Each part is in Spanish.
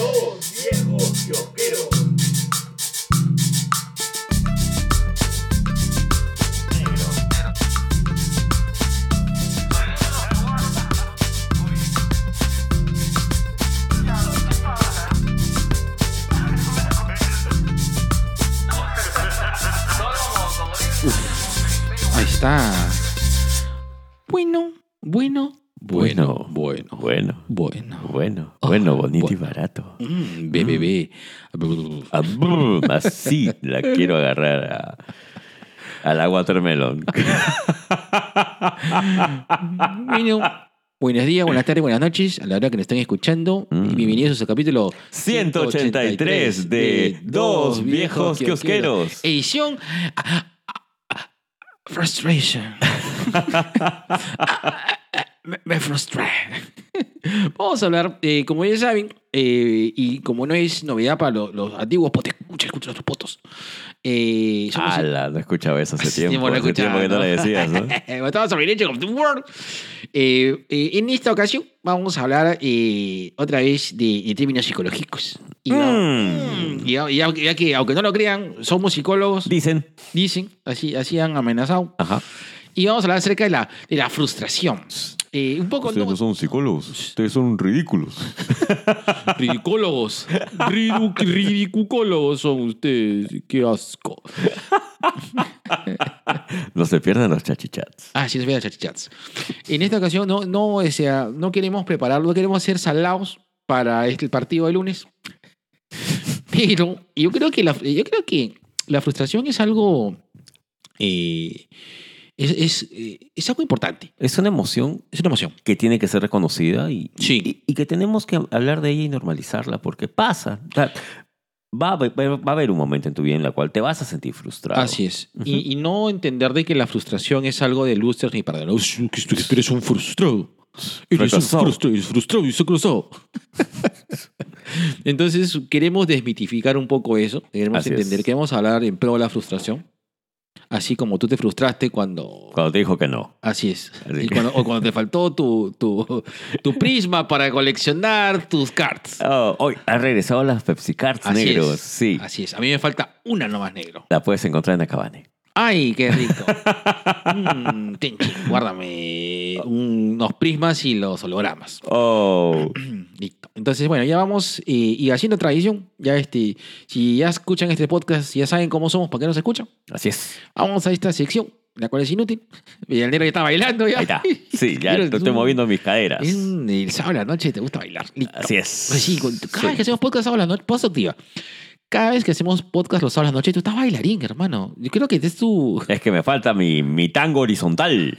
Dos Así la quiero agarrar a, al agua watermelon. Bueno, buenos días, buenas tardes, buenas noches a la hora que nos estén escuchando. Mm. Y bienvenidos a su capítulo 183 de Dos Viejos Kiosqueros. Edición ah, ah, Frustration. me, me frustré. Vamos a hablar, eh, como ya saben, eh, y como no es novedad para los, los antiguos potes, escucha, escucha los potos. Eh, Ala, no escuchaba eso hace Hace tiempo. tiempo no Hace tiempo que no le decías, ¿no? Estamos of the World. Eh, eh, en esta ocasión vamos a hablar eh, otra vez de, de términos psicológicos. Y, Mm. y ya- ya que, aunque no lo crean, somos psicólogos, Dicen. dicen, así, así han amenazado. Ajá. Y vamos a hablar acerca de la, de la frustración. Eh, un poco... no- son psicólogos. Ustedes son ridículos. Ridicólogos. Ridu- ridicucólogos son ustedes. Qué asco. No se pierdan los chachichats. Ah, sí, es verdad, chachichats. En esta ocasión no, no, o sea, no queremos prepararlo, no queremos hacer salados para este el partido de lunes. Pero yo creo que la, yo creo que la frustración es algo. eh, es, es, eh, es algo importante. Es una emoción Es una emoción. que tiene que ser reconocida y, Sí. y, y que tenemos que hablar de ella y normalizarla porque pasa. Va, a haber, va a haber un momento en tu vida en la cual te vas a sentir frustrado. Así es. y, y no entender de que la frustración es algo de losers ni para los que tú que eres un frustrado. Eres un frustrado, eres frustrado y fracasado. Entonces queremos desmitificar un poco eso. Queremos Así entender, es. queremos hablar en pro de la frustración. Así como tú te frustraste cuando... Cuando te dijo que no. Así es. Así Y cuando- o cuando te faltó tu, tu, tu prisma para coleccionar tus cards. Oh, hoy han regresado las Pepsi Cards Así negros. es. Sí. Así es. A mí me falta una nomás negro. La puedes encontrar en Acabane. ¡Ay, qué rico! Mm, Tenchi, guárdame unos prismas y los hologramas. Oh. Listo. Entonces, bueno, ya vamos eh, y haciendo tradición. Ya este, si ya escuchan este podcast, ya saben cómo somos, ¿para qué nos escuchan? Así es. Vamos a esta sección, la cual es inútil. Y el negro ya está bailando ya. Ahí está. Sí, ya Pero estoy un- moviendo mis caderas. El sábado a la noche te gusta bailar. Listo. Así es. Pues sí, con- cada Sí. vez que hacemos podcast sábado a la noche, post activa. Cada vez que hacemos podcast los sábados la noche, tú estás bailarín, hermano. Yo creo que es tu. Es que me falta mi, mi tango horizontal.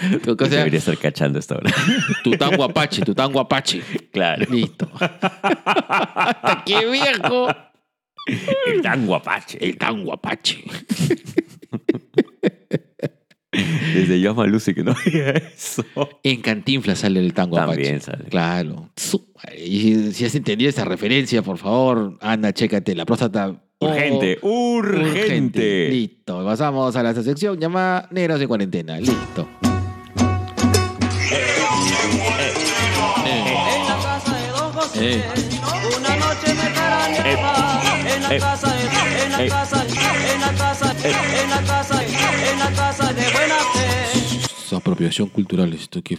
tu cosa- Debería estar cachando esta hora. Tu tango apache, tu tango apache. claro. Listo. Hasta ¡Qué viejo! El tango apache. El tango apache. Desde Llama Lucy que no veía eso. En Cantinflas sale el tango También apache. sale. Claro. Su- Y si has entendido esa referencia, por favor, anda, chécate la próstata. Urgente, Oh, urgente. Listo. Pasamos a la sección llamada Negros de Cuarentena. Listo. En la casa de Don José, Eh. una noche me caraneaba. En la casa, de- en la casa, en la casa, en la casa, en la casa de buena fe. Es apropiación cultural esto. Qué,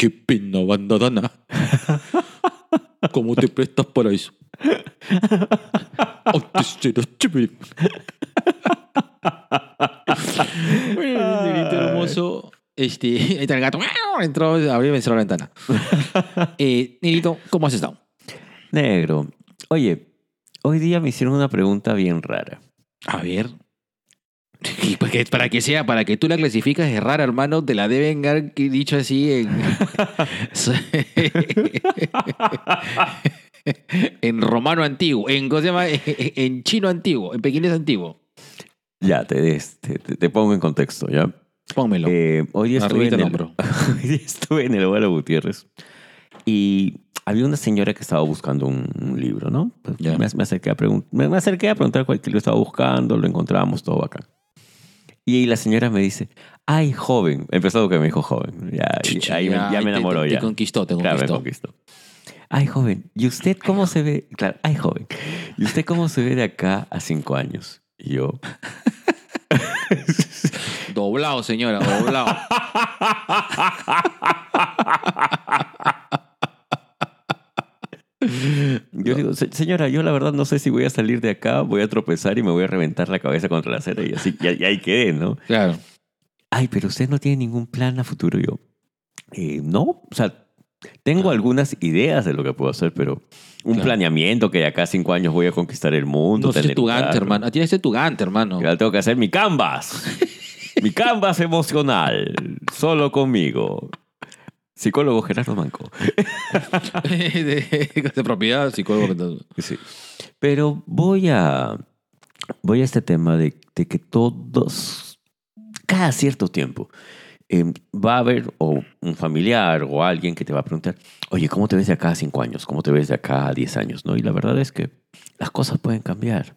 qué pena, bandadana. ¿Cómo te prestas para eso? Antes era chévere. bueno, el hermoso. Este, ahí está el gato. Entró, abrió y me cerró la ventana. Eh, Negrito, ¿cómo has estado? Negro. Oye, hoy día me hicieron una pregunta bien rara. A ver. Y para que, para que sea, para que tú la clasificas es rara, hermano, te la deben haber dicho así en. en romano antiguo, en, ¿cómo se llama? En chino antiguo, en pequinés antiguo. Ya, te, des- te, pongo en contexto, ¿ya? Pónmelo. Eh, hoy estuve en, el hombro. hoy día estuve en el Abuelo Gutiérrez y había una señora que estaba buscando un, un libro, ¿no? Pues me, me acerqué a me, me acerqué a preguntar cuál que lo estaba buscando, lo encontramos, todo bacán. Y la señora me dice, ay, joven. Empezó que me dijo joven. Ya, ahí me- ya, me te- enamoró te, ya. Te conquistó, te Claro, me conquistó. conquistó. ay joven, ¿y usted cómo se ve? Claro, ay joven, ¿y usted cómo se ve de acá a cinco años? Y yo, Doblado, señora, doblado. yo digo, "Se- señora, yo la verdad no sé si voy a salir de acá, voy a tropezar y me voy a reventar la cabeza contra la acera y así, y, y ahí quedé, ¿no? Claro. Ay, pero usted no tiene ningún plan a futuro. Y yo, "Eh, no, o sea, tengo algunas ideas de lo que puedo hacer, pero un Claro. planeamiento que de acá a cinco años voy a conquistar el mundo. No, tener tu un Gantt, carro. hermano. Tienes tu Gantt, hermano. Y ahora tengo que hacer mi canvas. mi canvas emocional. Solo conmigo. Psicólogo Gerardo Manco. de, de propiedad, psicólogo. Sí. Pero voy a. Voy a este tema de, de que todos. Cada cierto tiempo. eh, va a haber o un familiar o alguien que te va a preguntar, oye, ¿cómo te ves de acá a cinco años? ¿Cómo te ves de acá a diez años? ¿No? Y la verdad es que las cosas pueden cambiar.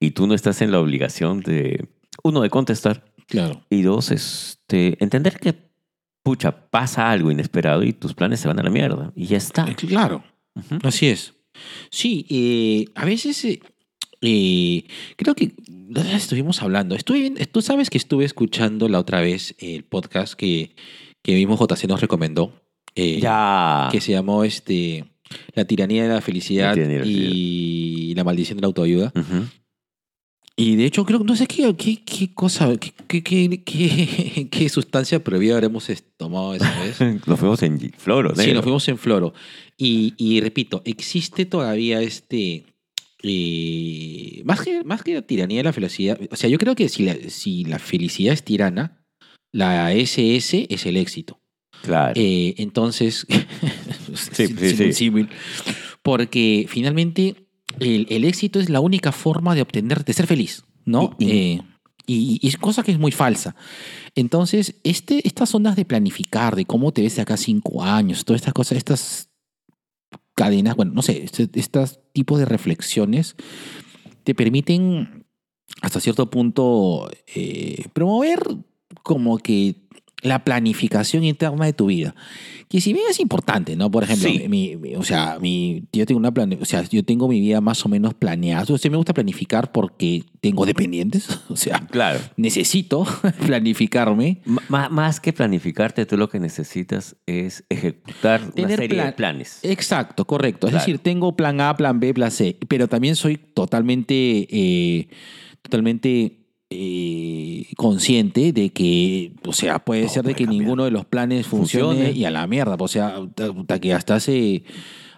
Y tú no estás en la obligación de, uno, de contestar Claro. y dos, este, entender que, pucha, pasa algo inesperado y tus planes se van a la mierda. Y ya está. Eh, Claro. Así es. Sí, eh, a veces eh, creo que estuvimos hablando. Estuve, tú sabes que estuve escuchando la otra vez el podcast que, que mismo JC nos recomendó. eh, Ya. Que se llamó este, La tiranía de la felicidad, La tiranía de la y la maldición de la autoayuda. Ujú. Y de hecho, creo, no sé qué, qué, qué cosa, qué, qué, qué, qué- qué sustancia prohibida habremos tomado esa vez. Nos fuimos en Floro, Sí, negro. nos fuimos en Floro. Y, y repito, existe todavía este. eh, más, que, más que la tiranía de la felicidad. O sea, yo creo que si la, si la felicidad es tirana, la SS es el éxito. Claro. Eh, entonces. Sí, sí, sí. Porque finalmente el, el éxito es la única forma de obtener, de ser feliz, ¿no? Y- Eh, y, y es cosa que es muy falsa. Entonces, este, estas ondas de planificar, de cómo te ves de acá cinco años, todas estas cosas, estas cadenas, bueno, no sé, este- estos tipos de reflexiones te permiten hasta cierto punto eh, promover como que la planificación interna de tu vida. Que si bien es importante, ¿no? Por ejemplo, Sí. mi, mi- o sea, mi, yo tengo una plane, o sea, yo tengo mi vida más o menos planeada. O sea, me gusta planificar porque tengo dependientes, o sea, Claro. necesito planificarme. M- más que planificarte, tú lo que necesitas es ejecutar una Tener serie de plan- planes. Exacto, correcto. Es decir, tengo plan A, plan B, plan C, pero también soy totalmente, eh, totalmente eh, consciente de que, o sea, puede Todo ser de que cambiar. ninguno de los planes funcione, Funcione. y a la mierda. O sea, hasta que hasta hace,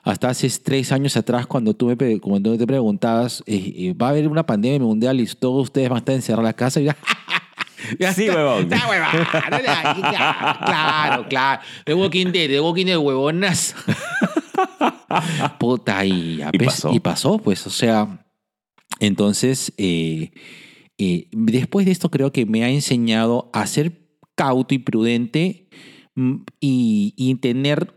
hasta hace tres años atrás, cuando tú me, cuando te preguntabas, eh, eh, va a haber una pandemia mundial y todos ustedes van a estar encerrados en la casa y ya Sí, huevón. Ya, huevón. Ya, Claro, claro. The Walking Dead, The Walking Dead, huevonas. Puta, y, ya Y pasó. y pasó, pues, o sea. Entonces, eh, eh, después de esto, creo que me ha enseñado a ser cauto y prudente mm, y, y tener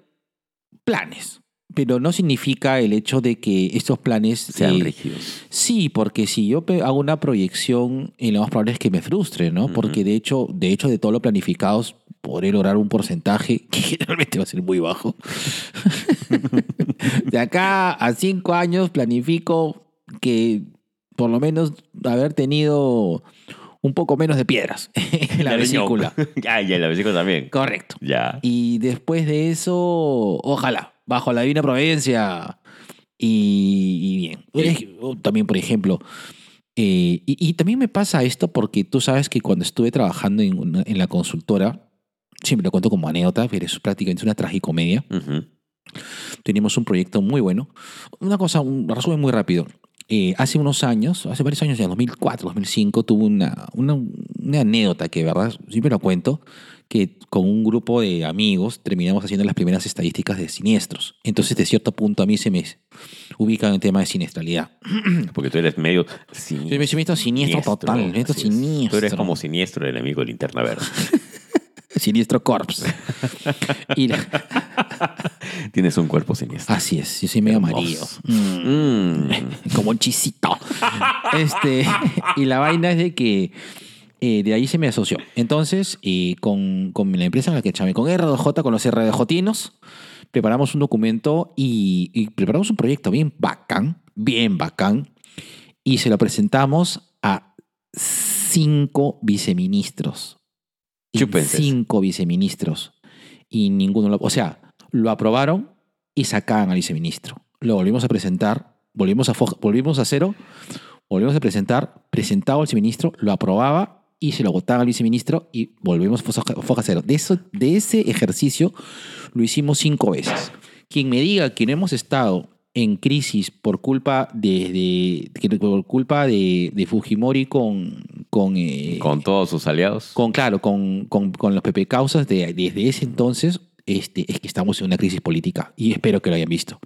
planes. Pero no significa el hecho de que estos planes Sean eh, rígidos. Sí, porque si yo hago una proyección, y lo más probable es que me frustre, ¿no? Porque de hecho, de hecho, de todo lo planificados, podré lograr un porcentaje que generalmente va a ser muy bajo. de acá a cinco años planifico que por lo menos haber tenido un poco menos de piedras en la riñón. vesícula. Ah, ya, la vesícula también. Correcto. Ya. Y después de eso, ojalá, bajo la divina providencia. Y, y bien. Es- o También, por ejemplo, eh, y, y también me pasa esto porque tú sabes que cuando estuve trabajando en, una- en la consultora, siempre lo cuento como anécdota, pero es prácticamente una tragicomedia. Ujú. Teníamos un proyecto muy bueno. Una cosa, un resumen muy rápido. Eh, hace unos años, hace varios años, en 2004, 2005, tuve una, una, una anécdota que, ¿verdad? Siempre lo cuento, que con un grupo de amigos terminamos haciendo las primeras estadísticas de siniestros. Entonces, de cierto punto, a mí se me ubica en el tema de siniestralidad. Porque tú eres medio Yo siniestro. me siento siniestro total, me siento así es. siniestro. Tú eres como siniestro el enemigo de linterna verde. Siniestro Corps. y Tienes un cuerpo siniestro. así es, yo soy medio amarillo. Mm. Mm. como un chisito. este, y la vaina es de que eh, de ahí se me asoció. Entonces, eh, con, con la empresa en la que chamé, con R2J, con los RDJinos, preparamos un documento y, y preparamos un proyecto bien bacán, bien bacán, y se lo presentamos a cinco viceministros. Chúpense. Cinco viceministros. Y ninguno lo... O sea, lo aprobaron y sacaban al viceministro. Lo volvimos a presentar, volvimos a, volvimos a cero, volvimos a presentar, presentado al viceministro, lo aprobaba y se lo votaba al viceministro y volvemos a foja, cero. De, eso, de ese ejercicio lo hicimos cinco veces. Quien me diga que no hemos estado en crisis por culpa de, de- por culpa de, de Fujimori con con, eh, Con todos sus aliados. con claro con, con, con los PP causas de, desde ese entonces este, es que estamos en una crisis política y espero que lo hayan visto.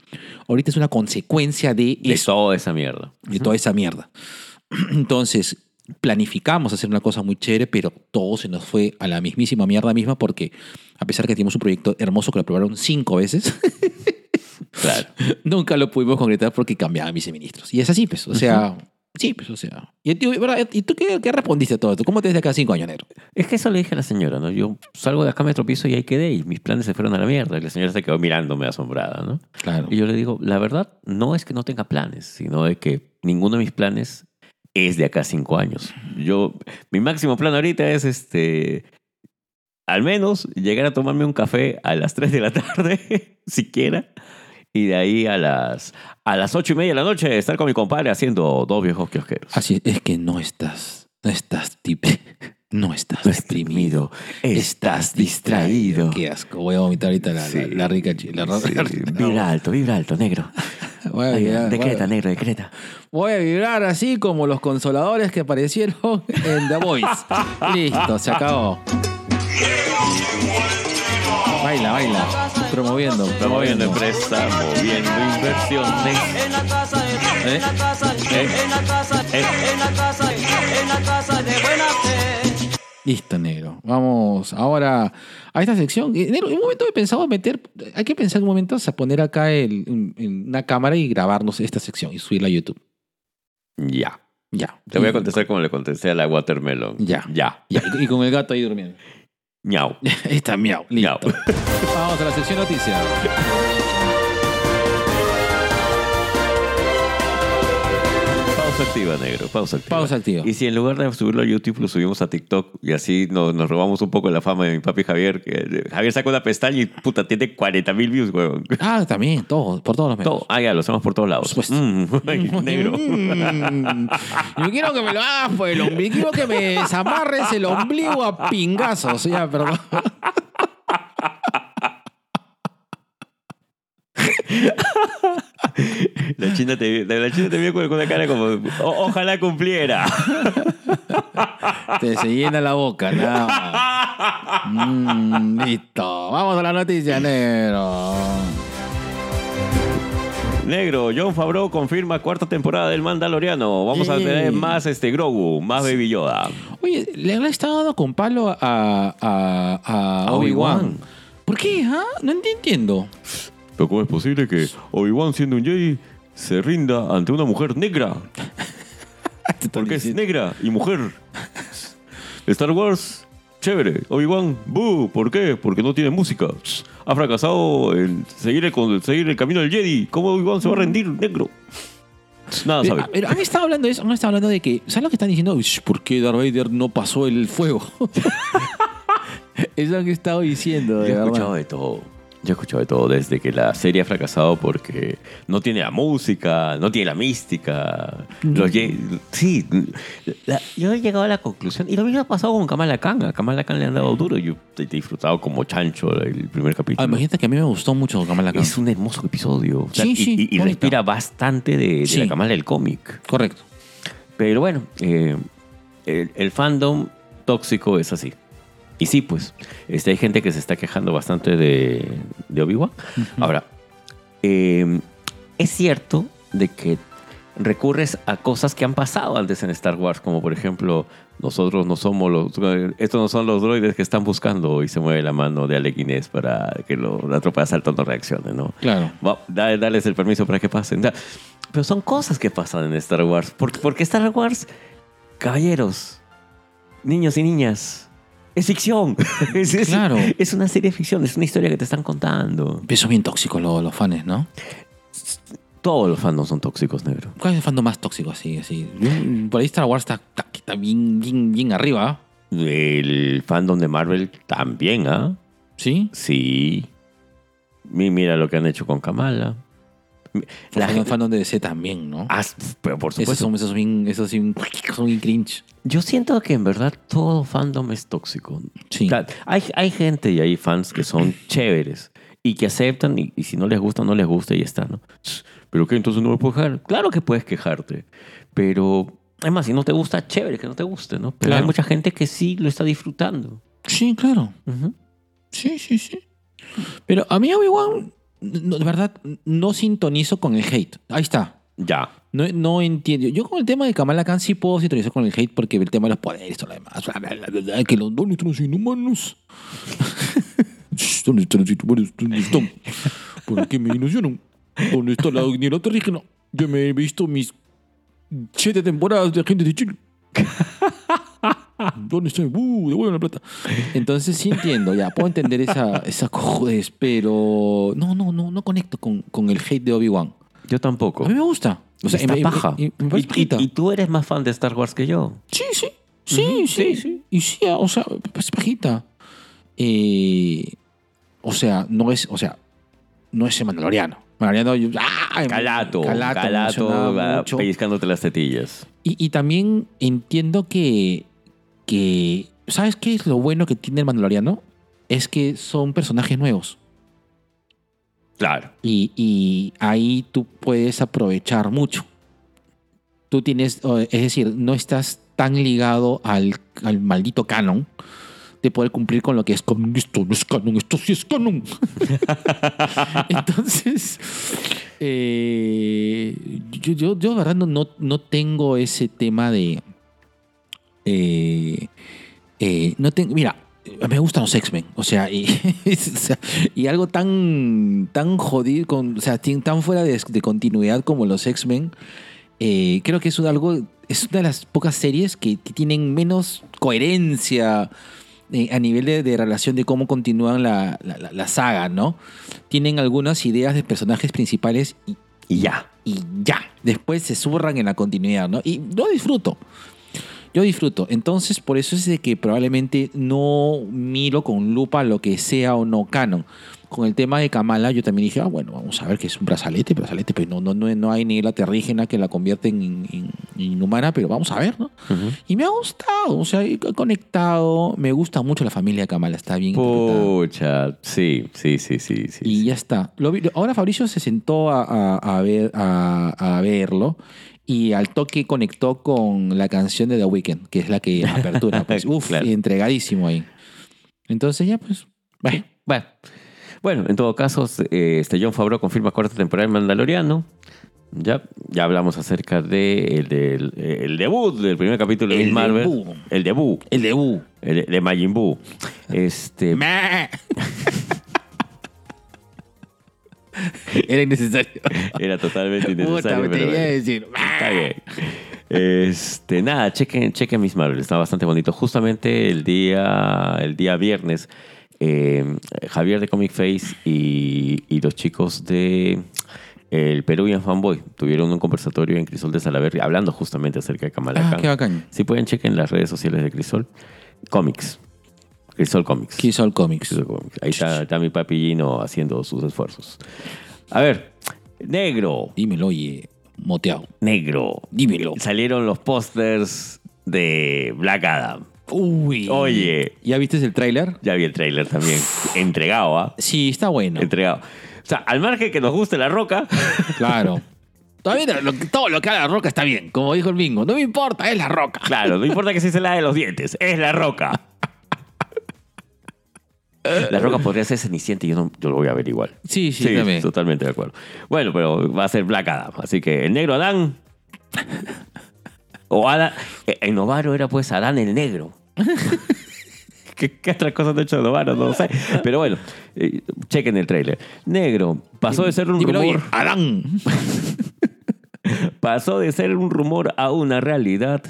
Ahorita es una consecuencia de, de eso, toda esa mierda. de toda esa mierda. Entonces, planificamos hacer una cosa muy chévere, pero todo se nos fue a la mismísima mierda misma porque a pesar que teníamos un proyecto hermoso que lo aprobaron cinco veces, Claro. nunca lo pudimos concretar porque cambiaban viceministros. Y es así, pues. O sea, sí, pues, o sea. ¿Y, tú. ¿Y tú qué, qué respondiste a todo esto? ¿Cómo te ves de acá cinco años, negro? Es que eso le dije a la señora, ¿no? Yo salgo de acá, me tropiezo y ahí quedé y mis planes se fueron a la mierda. Y la señora se quedó mirándome asombrada, ¿no? Claro. Y yo le digo, la verdad no es que no tenga planes, sino de que ninguno de mis planes es de acá cinco años. Yo, mi máximo plan ahorita es este, al menos llegar a tomarme un café a las 3 de la tarde, siquiera, y de ahí a las, a las ocho y media de la noche estar con mi compadre haciendo dos viejos kiosqueros. Así es que no estás, no estás tip, no estás No deprimido, estás distraído. Qué asco, voy a vomitar ahorita la, Sí. la, la rica chi- la, Sí, la- vibra alto, vibra alto, negro. Voy a, vibrar, voy, decreta, a, negro, decreta. voy a vibrar así como los consoladores que aparecieron en The Voice. Listo, se acabó. Baila, baila. Promoviendo, Promoviendo empresa, moviendo inversiones. En la casa, ¿Eh? en la casa, en la casa, en la casa, en la casa de buena fe. Listo, negro. Vamos ahora a esta sección. Eh, Negro, en un momento he pensado meter, hay que pensar en un momento a poner acá el- en- en una cámara y grabarnos esta sección y subirla a YouTube. Ya. Ya. Te voy a contestar como le contesté a la Watermelon. Ya. Ya. Ya, y, y con el gato ahí durmiendo. Ahí está, miau. Listo. Miau. Vamos a la sección noticias. Pausa activa, negro. Pausa activa. Pausa activa. Y si en lugar de subirlo a YouTube lo subimos a TikTok y así nos, nos robamos un poco la fama de mi papi Javier. Que Javier saca una pestaña y puta, tiene 40 mil views, weón. Ah, también, todo, por todos los medios. Todo. Ah, ya, lo hacemos por todos lados. Por supuesto. Mm, negro. Mm. Yo quiero que me lo hagas por el ombligo. Quiero que me desamarres el ombligo a pingazos. Ya, perdón. La china te, la china te vio con una cara como, "O- ojalá cumpliera. Te se llena la boca, nada más. Mm, listo. Vamos a la noticia, negro. Negro, John Favreau confirma cuarta temporada del Mandaloriano. Vamos a tener más este Grogu, más Baby Yoda. Oye, le han estado dando con palo a, a, a A Obi-Wan. ¿Por qué? ah? No ent- entiendo. Pero ¿cómo es posible que Obi-Wan siendo un Jedi se rinda ante una mujer negra? Porque es negra y mujer. Star Wars, chévere. Obi-Wan, boo. ¿Por qué? Porque no tiene música. Ha fracasado en seguir el, con- seguir el camino del Jedi. ¿Cómo Obi-Wan se va a rendir negro? Nada Pero, sabe. pero han estado hablando de eso, han estado hablando de que, ¿sabes lo que están diciendo? ¿Por qué Darth Vader no pasó el fuego? eso han estado diciendo, Yo he verdad. escuchado de todo. Yo he escuchado de todo, desde que la serie ha fracasado porque no tiene la música, no tiene la mística. Los ye- sí, la- yo he llegado a la conclusión, y lo mismo ha pasado con Kamala Khan. A Kamala Khan le han dado duro. Yo he disfrutado como chancho el primer Ah, capítulo. imagínate que a mí me gustó mucho Kamala Khan. es un hermoso episodio. O sea, Sí, y- sí, y, respira bastante de, de Sí. la Kamala del cómic. Correcto. Pero bueno, eh, el, el fandom tóxico es así. Y sí, pues, este, hay gente que se está quejando bastante de, de Obi-Wan. Ahora, eh, es cierto de que recurres a cosas que han pasado antes en Star Wars, como por ejemplo, nosotros no somos los, estos no son los droides que están buscando y se mueve la mano de Alec Guinness para que lo- la tropa de asalto no reaccione, ¿no? Claro. Va, da- darles el permiso para que pasen. Pero son cosas que pasan en Star Wars. Porque, porque Star Wars, caballeros, niños y niñas, Es ficción. Es, es- Claro. es una serie de ficción, es una historia que te están contando. Eso es bien tóxico lo- los fans, ¿no? Todos los fandoms son tóxicos, negro. ¿Cuál es el fandom más tóxico así? así? Por ahí Star Wars está, está- bien, bien, bien arriba, ¿ah? El fandom de Marvel también, ¿ah? ¿sí? Sí. Mi- Mira lo que han hecho con Kamala. La gente- fandom de DC también, ¿no? Ah, pero por esos supuesto. son, esos bien, esos bien, son bien cringe. Yo siento que en verdad todo fandom es tóxico. Sí. Hay, hay gente y hay fans que son chéveres y que aceptan y, y si no les gusta, no les gusta y ya está, ¿no? ¿Pero qué? Entonces no me puedo quejar. Claro que puedes quejarte, pero... Además, si no te gusta, chévere que no te guste, ¿no? Pero Claro. hay mucha gente que sí lo está disfrutando. Sí, claro. Sí, sí, sí. Pero a mí Obi-Wan, no, de verdad, no sintonizo con el hate. Ahí está. Ya. No, no entiendo. Yo con el tema de Kamala Khan sí puedo sintonizar con el hate porque el tema de los poderes, todo lo demás. bla, bla, bla, que los ¿Dónde están los inhumanos? ¿Dónde están los inhumanos? ¿Dónde están? ¿Por qué me ilusionan? ¿Dónde está la dignidad alienígena? Yo me he visto mis siete temporadas de Agentes de Chile. ¿Dónde está? ¡Uh! Devuelven la plata. Entonces sí entiendo, ya, puedo entender esa, esa cojudez, pero no, no, no, no conecto con, con el hate de Obi-Wan. Yo tampoco. A mí me gusta. O sea, Está me- me- paja. me- me parece Y- y, pajita. y tú eres más fan de Star Wars que yo. Sí, sí. Sí, Ujú, sí, sí, sí. Y sí, o sea, pues pajita. Eh, o sea, no es, o sea, no es el Mandaloriano. Mandaloriano, yo- ¡ah! Calato. Calato, me Calato, emocionaba ah, mucho. pellizcándote las tetillas. Y, y también entiendo que, que, ¿sabes qué es lo bueno que tiene el Mandaloriano? Es que son personajes nuevos. Claro. Y, y ahí tú puedes aprovechar mucho. Tú tienes, es decir, no estás tan ligado al, al maldito canon de poder cumplir con lo que es canon. Esto no es canon, esto sí es canon. Entonces, eh, yo, yo, yo de verdad no, no, no tengo ese tema de... eh, eh, no tengo, mira, me gustan los X-Men, o sea, y, algo tan, tan jodido, con, o sea, tan fuera de, de continuidad como los X-Men, eh, creo que es un- algo, es una de las pocas series que, que tienen menos coherencia eh, a nivel de, de relación de cómo continúan la, la- la- la saga, ¿no? Tienen algunas ideas de personajes principales y, Y ya. y ya. Después se zurran en la continuidad, ¿no? Y yo disfruto. Yo disfruto. Entonces, por eso es de que probablemente no miro con lupa lo que sea o no canon. Con el tema de Kamala, yo también dije, ah, bueno, vamos a ver que es un brazalete, brazalete, pero no, no, no, no hay ni la terrígena que la convierte en, en- en inhumana, pero vamos a ver, ¿no? Y me ha gustado, o sea, he conectado. Me gusta mucho la familia de Kamala, está bien interpretada. Pucha, sí, sí, sí, sí. sí, Y sí. ya está. Lo vi- ahora Fabricio se sentó a, a- a ver, a, a verlo y al toque conectó con la canción de The Weeknd, que es la que apertura. Pues, uf, Claro. entregadísimo ahí. Entonces ya, pues, bueno, Bueno, bueno, en todo caso, eh, este John Favreau confirma cuarta temporada de Mandaloriano. Ya, ya hablamos acerca de el, del- el debut del primer capítulo de El Marvel. debut. El debut. el debut. El de, de Majin Buu. Este. Era innecesario. era totalmente Puta, innecesario. pero bueno. decir. Está bien. Este, nada, chequen, chequen Miss Marvel, está bastante bonito. Justamente el día, el día viernes, eh, Javier de Comic Face y, y los chicos de el Peruvian Fanboy tuvieron un conversatorio en Crisol de Salaverry hablando justamente acerca de Kamala Ah, Khan. qué bacán. Si pueden, chequen las redes sociales de Crisol. Comics. Crisol Comics. All Comics. Crisol Comics. Ahí está, está mi papi Gino haciendo sus esfuerzos. A ver, negro, Dímelo, oye, moteado. negro. Dímelo. Salieron los pósters de Black Adam. Uy. Oye. ¿Ya viste el tráiler? Ya vi el tráiler también. Entregado, ¿ah? Sí, está bueno. Entregado. O sea, al margen que nos guste la roca, Claro. Todavía lo- todo lo que haga la roca está bien, como dijo el bingo. No me importa, es la roca. claro, no importa que se la de los dientes, es la roca. La roca podría ser cenicienta y yo, no, yo lo voy a ver igual. Sí, sí, también. totalmente de acuerdo. Bueno, pero va a ser Black Adam. Así que el negro Adán. O Adán. eh, En Novaro era pues Adán el negro. ¿Qué, qué otras cosas han hecho de Novaro? No lo sé. Pero bueno, eh, chequen el trailer. Negro pasó de ser un Dímelo, oye, rumor. Adán. Pasó de ser un rumor a una realidad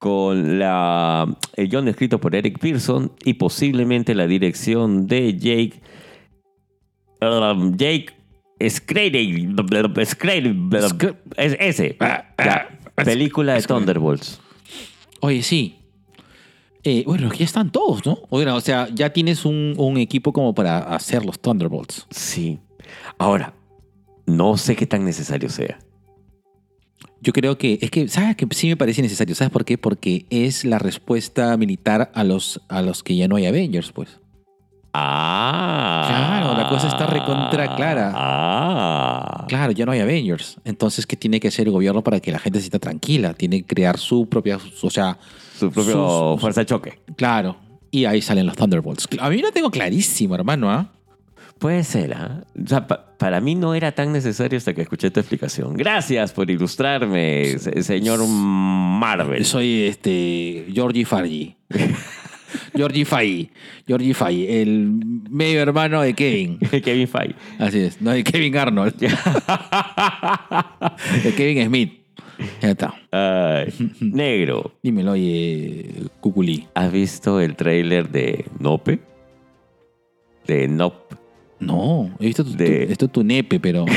con la, el guion escrito por Eric Pearson y posiblemente la dirección de Jake. um, Jake Scrady. Scr- Es ese. Ah, Ya. ah, Película de. Thunderbolts. Oye, sí. Eh, bueno, ya están todos, ¿no? Bueno, o sea, ya tienes un, un equipo como para hacer los Thunderbolts. Sí. Ahora, no sé qué tan necesario sea. Yo creo que, es que, ¿sabes? Que sí me parece necesario. ¿Sabes por qué? Porque es la respuesta militar a los, a los que ya no hay Avengers, pues. Ah. Claro, la cosa está recontra clara. Ah. Claro, ya no hay Avengers. Entonces, ¿qué tiene que hacer el gobierno para que la gente se sienta tranquila? Tiene que crear su propia, o sea, Su propio Sus- fuerza de choque. claro. Y ahí salen los Thunderbolts. A mí lo tengo clarísimo, hermano, ¿ah? Puede ser, ¿ah? O sea, pa- para mí no era tan necesario hasta que escuché tu explicación. Gracias por ilustrarme, se- señor Marvel. Soy este Georgie Fargi. Georgie Fay. Georgie Fay, el medio hermano de Kevin. Kevin Feige. Así es, no de Kevin Arnold. de Kevin Smith. Ya está. Ay, negro, Dímelo, oye, Cuculí. ¿has visto el tráiler de Nope? De Nope. No, he visto tu, De- tu- esto es tu nepe, pero.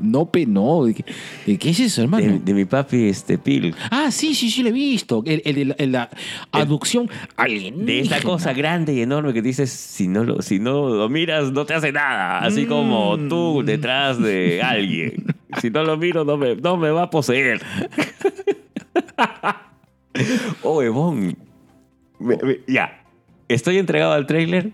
Nope, no. ¿De qué, de qué es eso, hermano? De, de mi papi, este, Pil. Ah, sí, sí, sí, lo he visto. El, el de la, el- la aducción alienígena. De esta cosa grande y enorme que dices, si no lo, si no lo miras, no te hace nada. Así Mm. como tú detrás de alguien. Si no lo miro, no me, no me va a poseer. oh, Ebon. Ya. Estoy entregado al tráiler.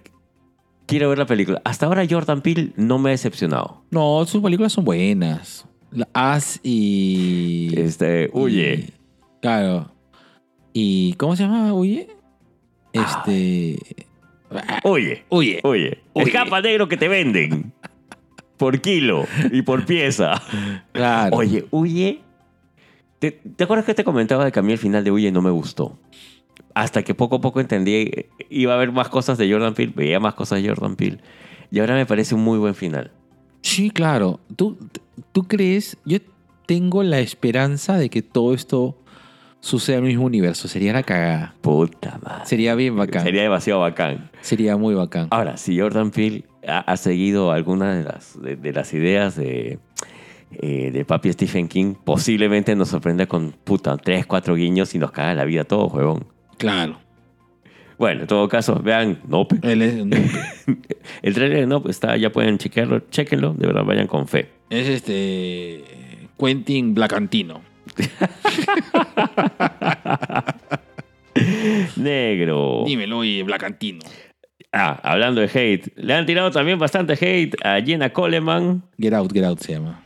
Quiero ver la película. Hasta ahora Jordan Peele no me ha decepcionado. No, sus películas son buenas. La As y. Este, huye. y- claro. ¿Y cómo se llama Huye? Este. Oye, Huye. oye. Oye. Escapa negro que te venden. Por kilo y por pieza. Claro. Oye, Huye. ¿Te, te acuerdas que te comentaba de que a mí el final de Huye no me gustó? Hasta que poco a poco entendí, iba a haber más cosas de Jordan Peele, veía más cosas de Jordan Peele. Y ahora me parece un muy buen final. Sí, claro. ¿Tú, ¿Tú crees? Yo tengo la esperanza de que todo esto suceda en el mismo universo. Sería la cagada. Puta madre. Sería bien bacán. Sería demasiado bacán. Sería muy bacán. Ahora, si Jordan Peele ha, ha seguido algunas de las, de, de las ideas de, eh, de papi Stephen King, posiblemente nos sorprenda con puta, tres, cuatro guiños y nos caga la vida todo, huevón. Claro. Bueno, en todo caso, vean Nope. Él es, El trailer de Nope está, ya pueden chequearlo, chequenlo, de verdad, vayan con fe. es este. Quentin Blacantino. Negro. Dímelo, oye, Blacantino. Ah, hablando de hate, le han tirado también bastante hate a Jenna Coleman. Get Out, Get Out se llama.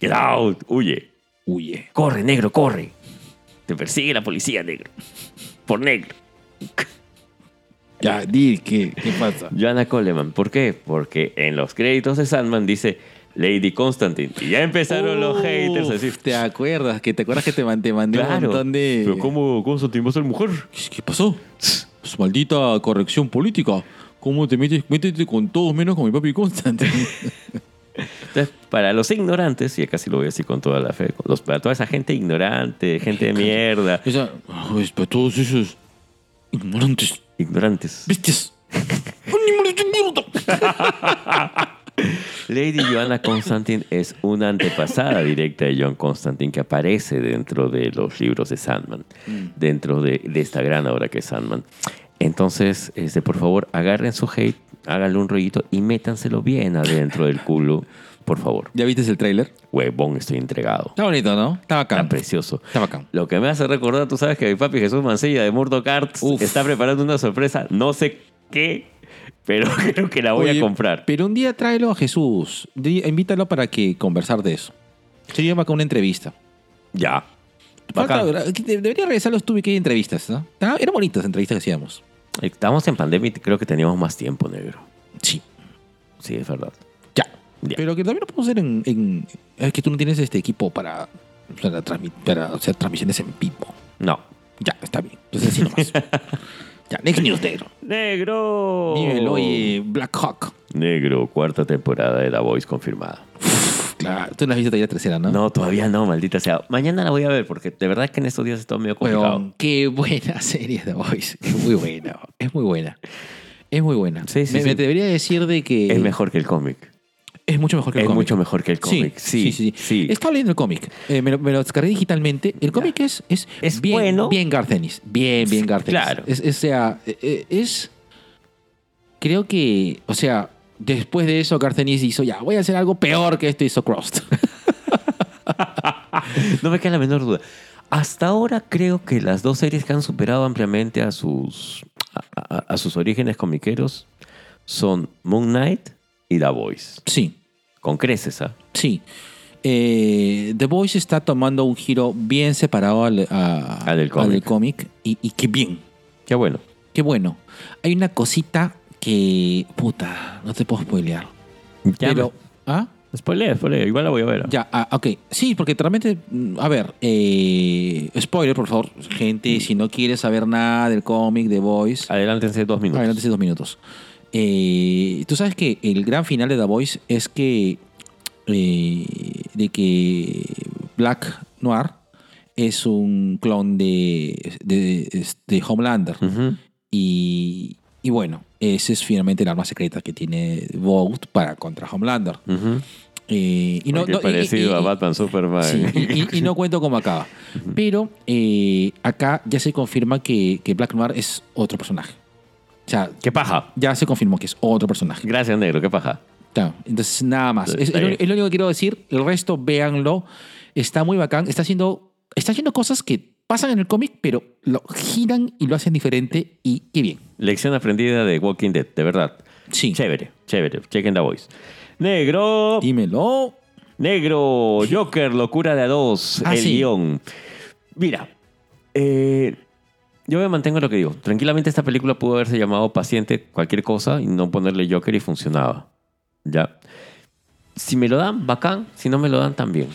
Get out, huye. Huye. Corre, negro, corre. Te persigue la policía, negro. Por negro. Ya, di, ¿qué, qué pasa? Joanna Coleman. ¿Por qué? Porque en los créditos de Sandman dice Lady Constantine. Y ya empezaron los haters a decir. ¿Te acuerdas? Que ¿Te acuerdas que te, te mandé un Claro. montón de. Pero ¿cómo Constantine va a ser mujer? ¿Qué pasó? Pues, maldita corrección política. ¿Cómo te metes? Métete con todos menos con mi papi Constantine. Entonces, para los ignorantes, y acá sí lo voy a decir con toda la fe, los- para toda esa gente ignorante, gente de mierda, Esa, pues, para todos esos ignorantes, ignorantes. bestias. ¡Animales de mierda! Lady Joanna Constantine es una antepasada directa de John Constantine que aparece dentro de los libros de Sandman, dentro de, de esta gran obra que es Sandman. Entonces, este, por favor, agarren su hate, háganle un rollito y métanselo bien adentro del culo, por favor. ¿Ya viste el tráiler? Huevón, estoy entregado. Está bonito, ¿no? Está bacán. Está precioso. Está bacán. Lo que me hace recordar, tú sabes que mi papi Jesús Mancilla de Murdoch Arts Uf. está preparando una sorpresa, no sé qué, pero creo que la voy Oye, a comprar. Pero un día tráelo a Jesús. Invítalo para que conversar de eso. Sería bacán una entrevista. Ya. Falta- debería revisar los tuve que hay entrevistas, ¿no? Estaban- Eran bonitas las entrevistas que hacíamos. Estamos en pandemia y creo que teníamos más tiempo, negro. Sí. Sí, es verdad. Ya. Ya. Pero que también lo podemos hacer en, en- Es que tú no tienes este equipo para, para, para hacer transmisiones en vivo. No. Ya, está bien. Entonces así nomás. ya, Next News Negro. Negro. Dímelo, oye, Black Hawk. Negro, cuarta temporada de The Voice confirmada. Claro, tú no has visto todavía la tercera, ¿no? No, todavía no, maldita sea. Mañana la voy a ver porque de verdad que en estos días he estado medio complicado. Weón, qué buena serie The Voice. Es muy buena. Es muy buena. Es muy buena. Sí, sí, me, sí. me debería decir de que. Es mejor que el cómic. Es mucho mejor que el Es cómic. mucho mejor que el cómic. Sí, sí, sí. sí. Estaba leyendo el cómic. Eh, me, lo, me lo descargué digitalmente. El cómic es, es, Es bien, bueno. bien Garcenis. Bien, bien Garcenis. claro. Es, es- o sea, eh, eh, es. Creo que. O sea, después de eso, Garcenis hizo ya, voy a hacer algo peor que esto hizo Crossed. No me queda la menor duda. Hasta ahora creo que las dos series que han superado ampliamente a sus, a, a- a sus orígenes comiqueros son Moon Knight y The Voice. sí, Con creces, ¿ah? sí. Eh, The Voice está tomando un giro bien separado al, a- Al del cómic. cómic. Y, y qué bien. Qué bueno. Qué bueno. Hay una cosita que. Puta, no te puedo spoilear. Pero. ¿Ah? Spoiler, spoiler. Igual la voy a ver. Ya, ah, ok. Sí, porque realmente. mm, A ver, eh, spoiler, por favor. Gente, si no quieres saber nada del cómic, de Voice, Adelántense dos minutos. adelante dos minutos. Eh, Tú sabes que el gran final de The Voice es que. eh, de que Black Noir es un clon de, de, de Homelander. Y, y bueno, ese es finalmente el arma secreta que tiene Vogt para contra Homelander. Ujú. Eh, y no, no- parecido y- a y- Batman Superman. sí, y, y- no cuento cómo acaba. Pero eh, acá ya se confirma que, que Black Noir es otro personaje. O sea, Qué paja. ya se confirmó que es otro personaje. Gracias, negro. Qué paja. Entonces, nada más. Es, es lo único que quiero decir. El resto, véanlo. Está muy bacán. Está haciendo, está haciendo cosas que pasan en el cómic, pero lo giran y lo hacen diferente. Y qué bien. Lección aprendida de Walking Dead, de verdad. Sí. Chévere, chévere. Chequen The Voice. Negro. Dímelo. Negro, Joker, locura de a dos, Ah, el sí. guion. Mira, eh, yo me mantengo en lo que digo. Tranquilamente esta película pudo haberse llamado Paciente, cualquier cosa, y no ponerle Joker y funcionaba. Ya. Si me lo dan, bacán. Si no me lo dan, también.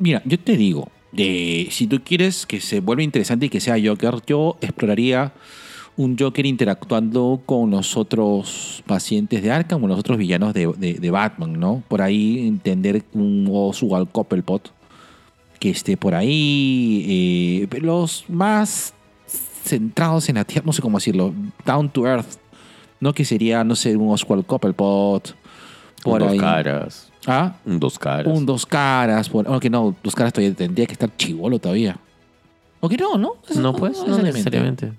Mira, yo te digo, de, si tú quieres que se vuelva interesante y que sea Joker, yo exploraría un Joker interactuando con los otros pacientes de Arkham o los otros villanos de, de- de Batman, ¿no? Por ahí entender un Oswald Cobblepot que esté por ahí. eh, los más centrados en la tierra, no sé cómo decirlo, down to earth, ¿no? Que sería, no sé, un Oswald Cobblepot. Por ahí. caras. ¿Ah? Un dos caras. Un dos caras. Por, aunque no, dos caras todavía tendría que estar chivolo todavía. O que no, ¿no? Eso no, pues, no necesariamente.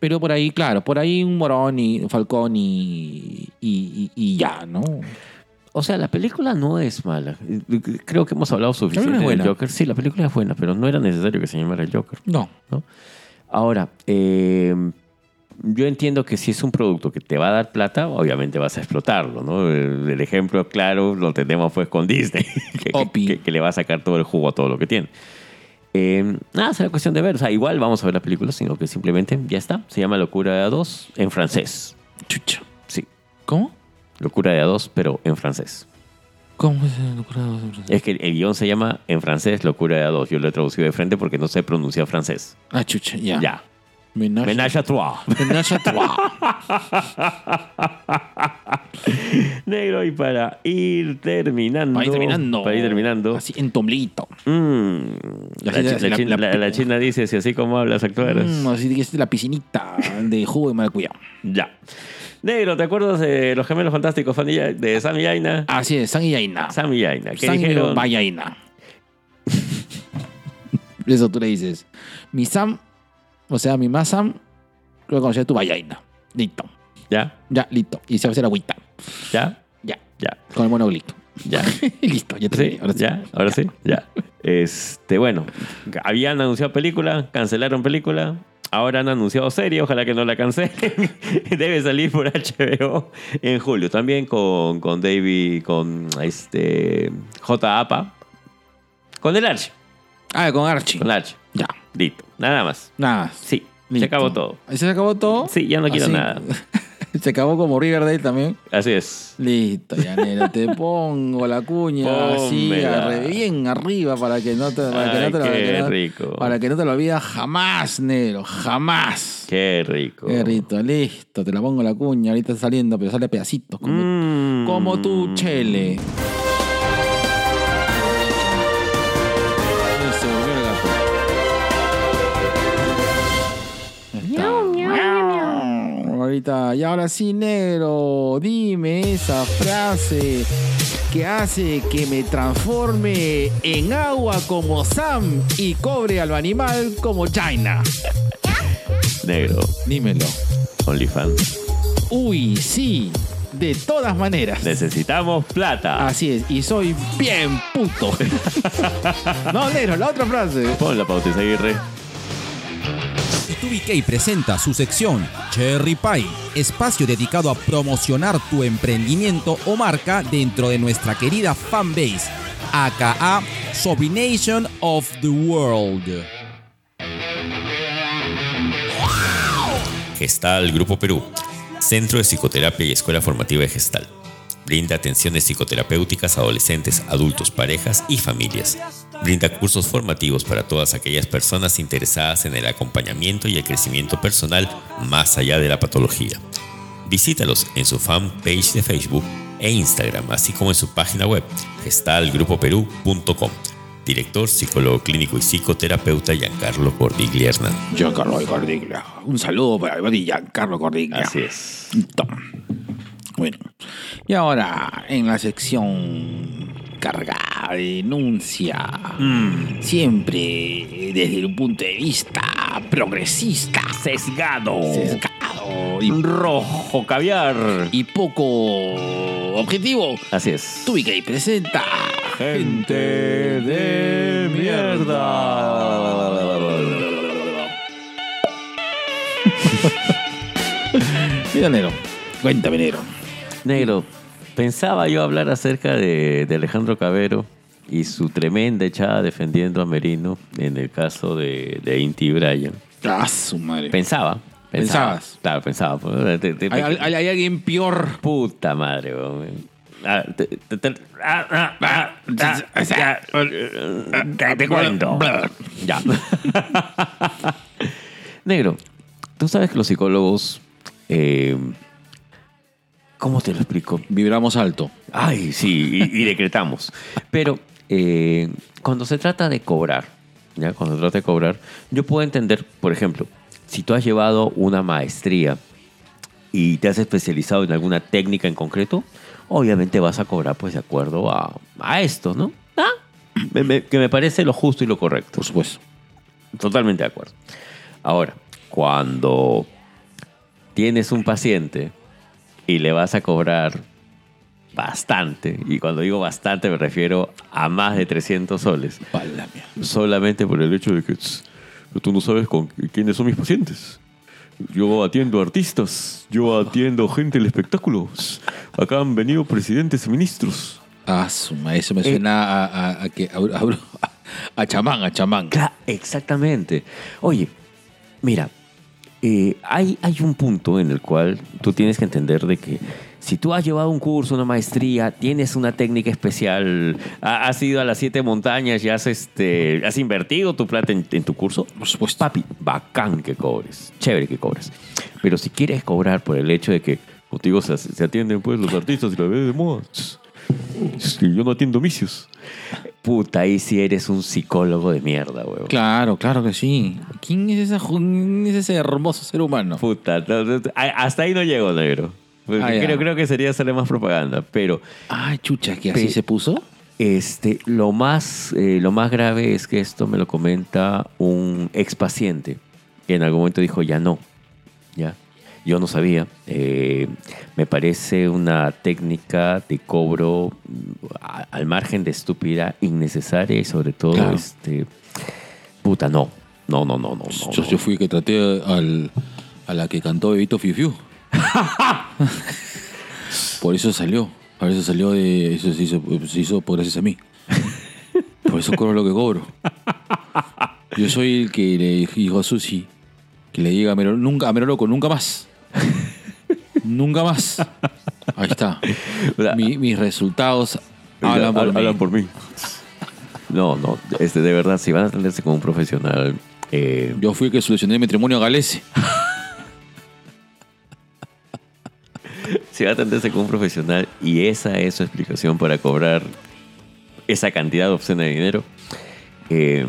Pero por ahí, claro, por ahí un Morón y un Falcón y, y, y- y ya, ¿no? O sea, la película no es mala. Creo que hemos hablado suficiente del. Joker. Sí, la película es buena, pero no era necesario que se llamara el Joker. No. Ahora, eh, yo entiendo que si es un producto que te va a dar plata, obviamente vas a explotarlo, ¿no? El, el ejemplo claro lo tenemos pues con Disney, que, que- Opi. que- que le va a sacar todo el jugo a todo lo que tiene. Eh, nada, será cuestión de ver. O sea, igual vamos a ver la película, sino que simplemente ya está. Se llama Locura de A2 en francés. Chucha. Sí, ¿Cómo? Locura de A2, pero en francés. ¿Cómo es locura de los- Es que el, el guion se llama en francés Locura de A2. Yo lo he traducido de frente porque no sé pronunciar francés. Ah, chucha, ya. Ya. Menage, Menage à trois. Menage à trois. Negro y para ir terminando. Para ir terminando. Para ir terminando. Así, en tomblito. Mm, la, china, la- la- la china dice, si así como hablas actuaras. Mm, así que es la piscinita de jugo de maracuyá. Ya. Negro, ¿te acuerdas de los gemelos fantásticos de Sam y Aina? Así es, San y Yaina. Sam y Aina. ¿Qué San y dijeron? Vallaina. Eso tú le dices. Mi Sam, o sea, mi más Sam, lo conocí a tu Vallaina. Listo. ¿Ya? Ya, listo. Y se va a hacer agüita. ¿Ya? Ya. ¿Ya? Con el monoglito. ¿Ya? listo, ya ¿Sí? terminé. Ahora sí. ¿Ya? Ahora sí. Ya. Este, bueno, habían anunciado película, cancelaron película. Ahora han anunciado serie, ojalá que no la cancelen. Debe salir por HBO en julio. También con, con David, con este J. Apa. Con el Arch. Ah, con Archie. Con el Arch. Ya. Listo. Nada más. Nada. más. Sí. Se Listo. acabó todo. ¿Se acabó todo? Sí, ya no quiero Así. nada. Se acabó como Riverdale también. Así es. Listo, Yanela, te pongo la cuña así, arre- bien arriba para que no te, para que Ay, no te, lo- qué que no- rico. para que no te lo olvides jamás, negro, jamás. Qué rico. Qué rico, listo, te la pongo la cuña, ahorita está saliendo, pero sale a pedacitos, como, Mm. como tu chele. Ahorita. Y ahora sí, negro, dime esa frase que hace que me transforme en agua como Sam y cobre a lo animal como China. Negro, Dímelo. OnlyFans. Uy, sí, de todas maneras. Necesitamos plata. Así es, y soy bien puto. no, negro, la otra frase. Pon la pauta, Aguirre. TubiK presenta su sección Cherry Pie, espacio dedicado a promocionar tu emprendimiento o marca dentro de nuestra querida fanbase, aka Sobination of the World. Gestal Grupo Perú, Centro de Psicoterapia y Escuela Formativa de Gestal. Brinda atenciones psicoterapéuticas a adolescentes, adultos, parejas y familias. Brinda cursos formativos para todas aquellas personas interesadas en el acompañamiento y el crecimiento personal más allá de la patología. Visítalos en su fanpage de Facebook e Instagram, así como en su página web gestalgrupoperú.com. Director, psicólogo clínico y psicoterapeuta Giancarlo Cordiglia Hernán. Giancarlo Cordiglia. Un saludo para el Giancarlo Cordiglia. Así es. Toma. Bueno, y ahora en la sección cargada de denuncia, siempre desde un punto de vista progresista, Sesgado. sesgado y, Rojo caviar. y poco objetivo, Así es. Tubicay presenta Gente de mierda. Mira, Nero, cuéntame, Nero. Negro, pensaba yo hablar acerca de, de Alejandro Cabero y su tremenda echada defendiendo a Merino en el caso de, de Inti Bryan. Ah, su madre. Pensaba. pensaba Pensabas. Claro, pensaba. pues, te- te- ¿Hay, hay- hay alguien peor? Puta madre, te cuento. Ya. Negro, tú sabes que los psicólogos. eh, ¿Cómo te lo explico? Vibramos alto. Ay, sí, y, y decretamos. Pero eh, cuando se trata de cobrar, ¿ya? Cuando se trata de cobrar, yo puedo entender, por ejemplo, si tú has llevado una maestría y te has especializado en alguna técnica en concreto, obviamente vas a cobrar pues de acuerdo a, a esto, ¿no? Ah, me- me- que me parece lo justo y lo correcto. Por supuesto. Totalmente de acuerdo. Ahora, cuando tienes un paciente y le vas a cobrar bastante, y cuando digo bastante me refiero a más de 300 soles, solamente por el hecho de que tss, tú no sabes con quiénes son mis pacientes. Yo atiendo artistas, yo atiendo gente del espectáculo. Acá han venido presidentes y ministros. Ah, su madre, eso me suena a, a- a que- a- a- a chamán, a chamán. Exactamente. Oye, mira, eh, hay, hay un punto en el cual tú tienes que entender de que si tú has llevado un curso, una maestría, tienes una técnica especial, ha- has ido a las siete montañas y has, este, has invertido tu plata en, en tu curso, Por supuesto. papi, bacán que cobres, chévere que cobres. Pero si quieres cobrar por el hecho de que contigo se, se atienden pues los artistas y la bebé de moda, yo no atiendo vicios. Puta, ahí sí eres un psicólogo de mierda, weón. Claro, claro que sí. ¿Quién es, esa, ju- quién es ese hermoso ser humano? Puta, no, no, a- hasta ahí no llego, negro. Ah, creo, creo que sería hacerle más propaganda. Pero Ah, chucha, que así se puso. este, lo, más, eh, lo más grave es que esto me lo comenta un ex paciente que en algún momento dijo, ya no. Ya. Yo no sabía. Eh, me parece una técnica de cobro mm, a- al margen de estúpida, innecesaria y sobre todo, Claro. este, puta, no. No, no, no, no. yo, no. yo fui el que traté al, a la que cantó Bebito Fiu Fiu. por eso salió. Por eso salió de. Eso se hizo, se hizo por gracias a mí. Por eso cobro lo que cobro. Yo soy el que le dijo a Susi que le diga a Mero, nunca, a Mero Loco, nunca más. Nunca más. Ahí está. Mi- mis resultados hablan por mí. Hablan por mí. No, no, este, de verdad, si van a atenderse como un profesional, eh, Yo fui el que solucioné el matrimonio a Galese. si van a atenderse como un profesional y esa es su explicación para cobrar esa cantidad obscena de dinero, eh,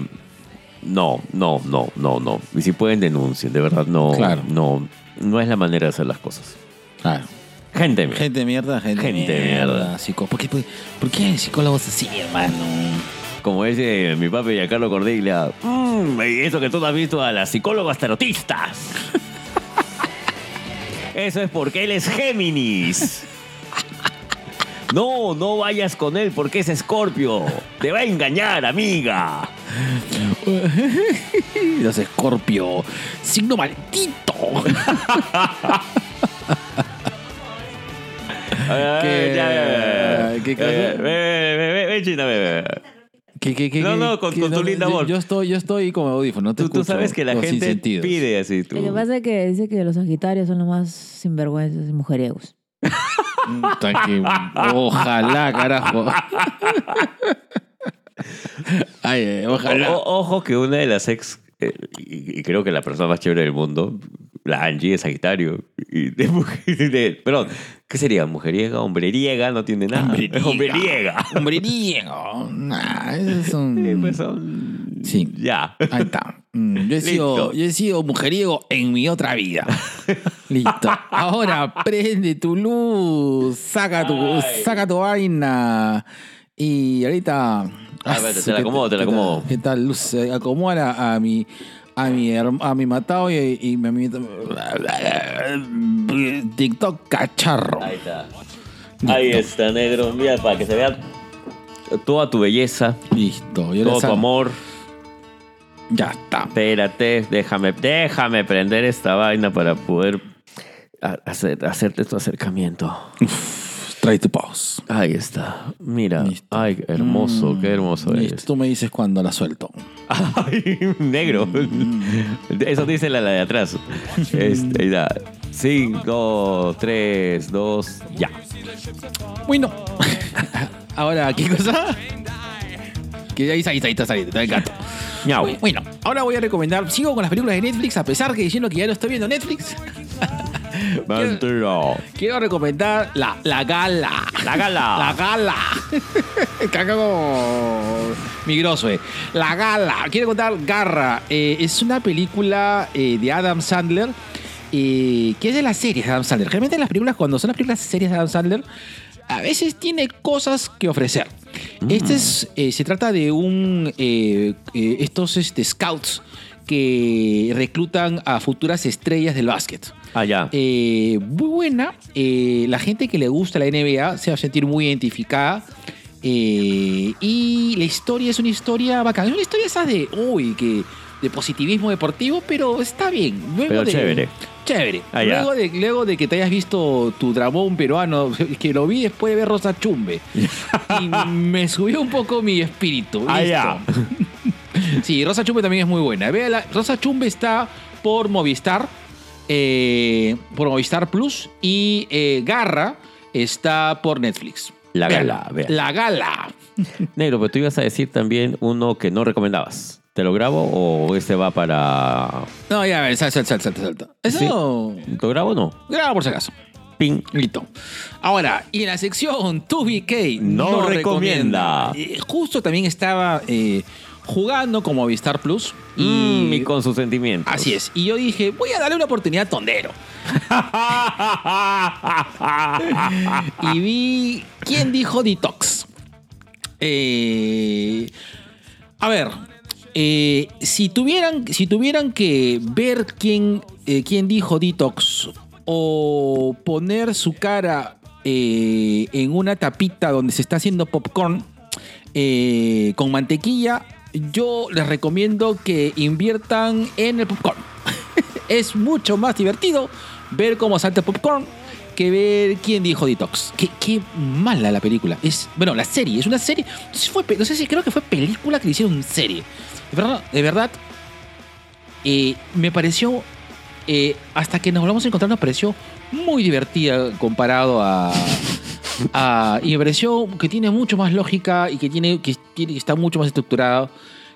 No, no, no, no, no. Y si pueden denuncien, de verdad no, Claro. no, no es la manera de hacer las cosas. Claro. Gente, mía. Gente de mierda, gente, Gente de mierda. mierda. psico- ¿Por, qué, por, por qué hay psicólogos así, hermano? como dice mi papi Giancarlo Cordiglia, "Mm, eso que tú no has visto a las psicólogas tarotistas. eso es porque él es Géminis. No, no vayas con él porque es Escorpio. Te va a engañar, amiga. Los Escorpio. Signo maldito. China, ven, ven. ¿Qué, qué, qué, No, qué- no, con- qué- con tu linda voz. Yo estoy, yo estoy como audífono. No te Tú, sabes que la gente pide así. Tú. Lo que pasa es que dice que los sagitarios son los más sinvergüenzas y mujeriegos. Que- Ojalá, carajo. Ay, ay, ojalá. O- o- ojo que una de las ex, eh, y, y creo que la persona más chévere del mundo, la Angie es Sagitario. Y de mujer, de- perdón, ¿qué sería? ¿Mujeriega? ¿Hombreriega? No tiene nada. Hombreriega. Hombreriega. Nah, esos son. Eh, pues son- Sí. Ya. Ahí está. Mm, Yo he, sido, yo he sido mujeriego en mi otra vida. Listo. Ahora prende tu luz, saca tu, saca tu vaina. Y ahorita. A ver, te la ¿qué- acomodo, te la acomodo. ¿Qué tal, luz? Acomoda a mi. A mi, a mi matado y, y mi. TikTok cacharro. Ahí está. Ahí está, negro. Mira, para que se vea toda tu belleza, Listo. Yo todo tu amor. Ya está. Espérate, déjame, déjame prender esta vaina para poder hacer, hacerte tu acercamiento. Trae tu pause. Ahí está. Mira. Listo. Ay, hermoso, qué hermoso Listo. Tú me dices cuando la suelto. Ay, negro. Eso dice la, la de atrás. Este, ahí tres, dos, ya. Bueno. Ahora, ¿qué cosa? Que ahí está, ahí está, ahí está, ahí está el gato. Miau. Bueno, ahora voy a recomendar. Sigo con las películas de Netflix, a pesar que diciendo que ya no estoy viendo Netflix. Mentira. Quiero recomendar La, la Gala. La Gala. La Gala. Cago migroso, eh. La Gala. Quiero contar Garra. Eh, es una película eh, de Adam Sandler. eh, que es de las series de Adam Sandler. Realmente las películas, cuando son las películas series de Adam Sandler, a veces tiene cosas que ofrecer. Este es, eh, se trata de un eh, eh, estos este, scouts que reclutan a futuras estrellas del básquet. Ah, ya. Eh, muy buena. La gente que le gusta la NBA se va a sentir muy identificada. Y la historia es una historia bacana. Es una historia esa de, uy, que de positivismo deportivo, pero está bien. Luego Pero de- chévere. Chévere. Ah, ya. luego, de, luego de que te hayas visto tu dramón peruano, que lo vi después de ver Rosa Chumbe. y me subió un poco mi espíritu. Ah, ya. Sí, Rosa Chumbe también es muy buena. Véala, Rosa Chumbe está por Movistar, eh, por Movistar Plus y eh, Garra está por Netflix. La Véala. Gala, véala. La Gala. Negro, pero tú ibas a decir también uno que no recomendabas. ¿Te lo grabo o este va para. No, ya, a ver, salta, salta, salta, salta. Eso, ¿Te lo grabo o no? graba por si acaso. Ping. Listo. Ahora, y en la sección 2BK No recomienda. Eh, justo también estaba eh, jugando con Movistar Plus. Y, Mm, y con sus sentimientos. Así es. Y yo dije, voy a darle una oportunidad a Tondero. y vi quién dijo Detox. Eh, a ver, eh, si, tuvieran, si tuvieran que ver quién, eh, quién dijo Detox o poner su cara eh, en una tapita donde se está haciendo popcorn con mantequilla, yo les recomiendo que inviertan en el popcorn. es mucho más divertido ver cómo salta popcorn que ver quién dijo Detox. Qué, qué mala la película. Es, bueno, la serie, es una serie. No sé si, fue, no sé si creo que fue película que le hicieron serie. De verdad, de verdad eh, me pareció, eh, hasta que nos volvamos a encontrar, nos pareció muy divertida comparado a, a- y me pareció que tiene mucho más lógica y que, tiene, que, está mucho más estructurado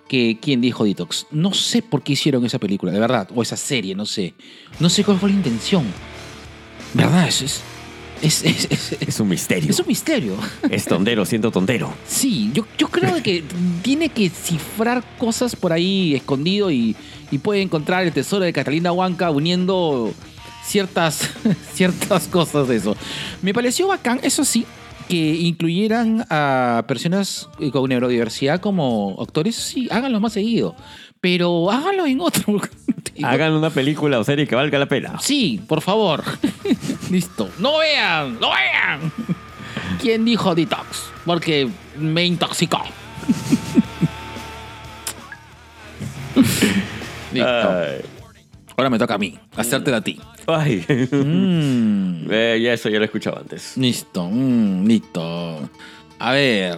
que quien dijo Detox. No sé por qué hicieron esa película, de verdad, o esa serie, no sé. No sé cuál fue la intención. ¿Verdad? Es, es- Es, es, es- Es un misterio. es un misterio. Es tondero siendo tondero. Sí, yo, yo creo que tiene que cifrar cosas por ahí escondido y, y puede encontrar el tesoro de Catalina Huanca uniendo ciertas, ciertas cosas de eso. Me pareció bacán, eso sí, que incluyeran a personas eh, con neurodiversidad como actores. Sí, háganlo más seguido, pero háganlo en otro. Hagan una película o serie que valga la pena. Sí, por favor. Listo. No vean, no vean. ¿Quién dijo detox? Porque me intoxicó. Listo. Ay. Ahora me toca a mí, hacértela a ti. Ay. Mm, Eh, ya eso ya lo he escuchado antes. listo, mm, listo. A ver.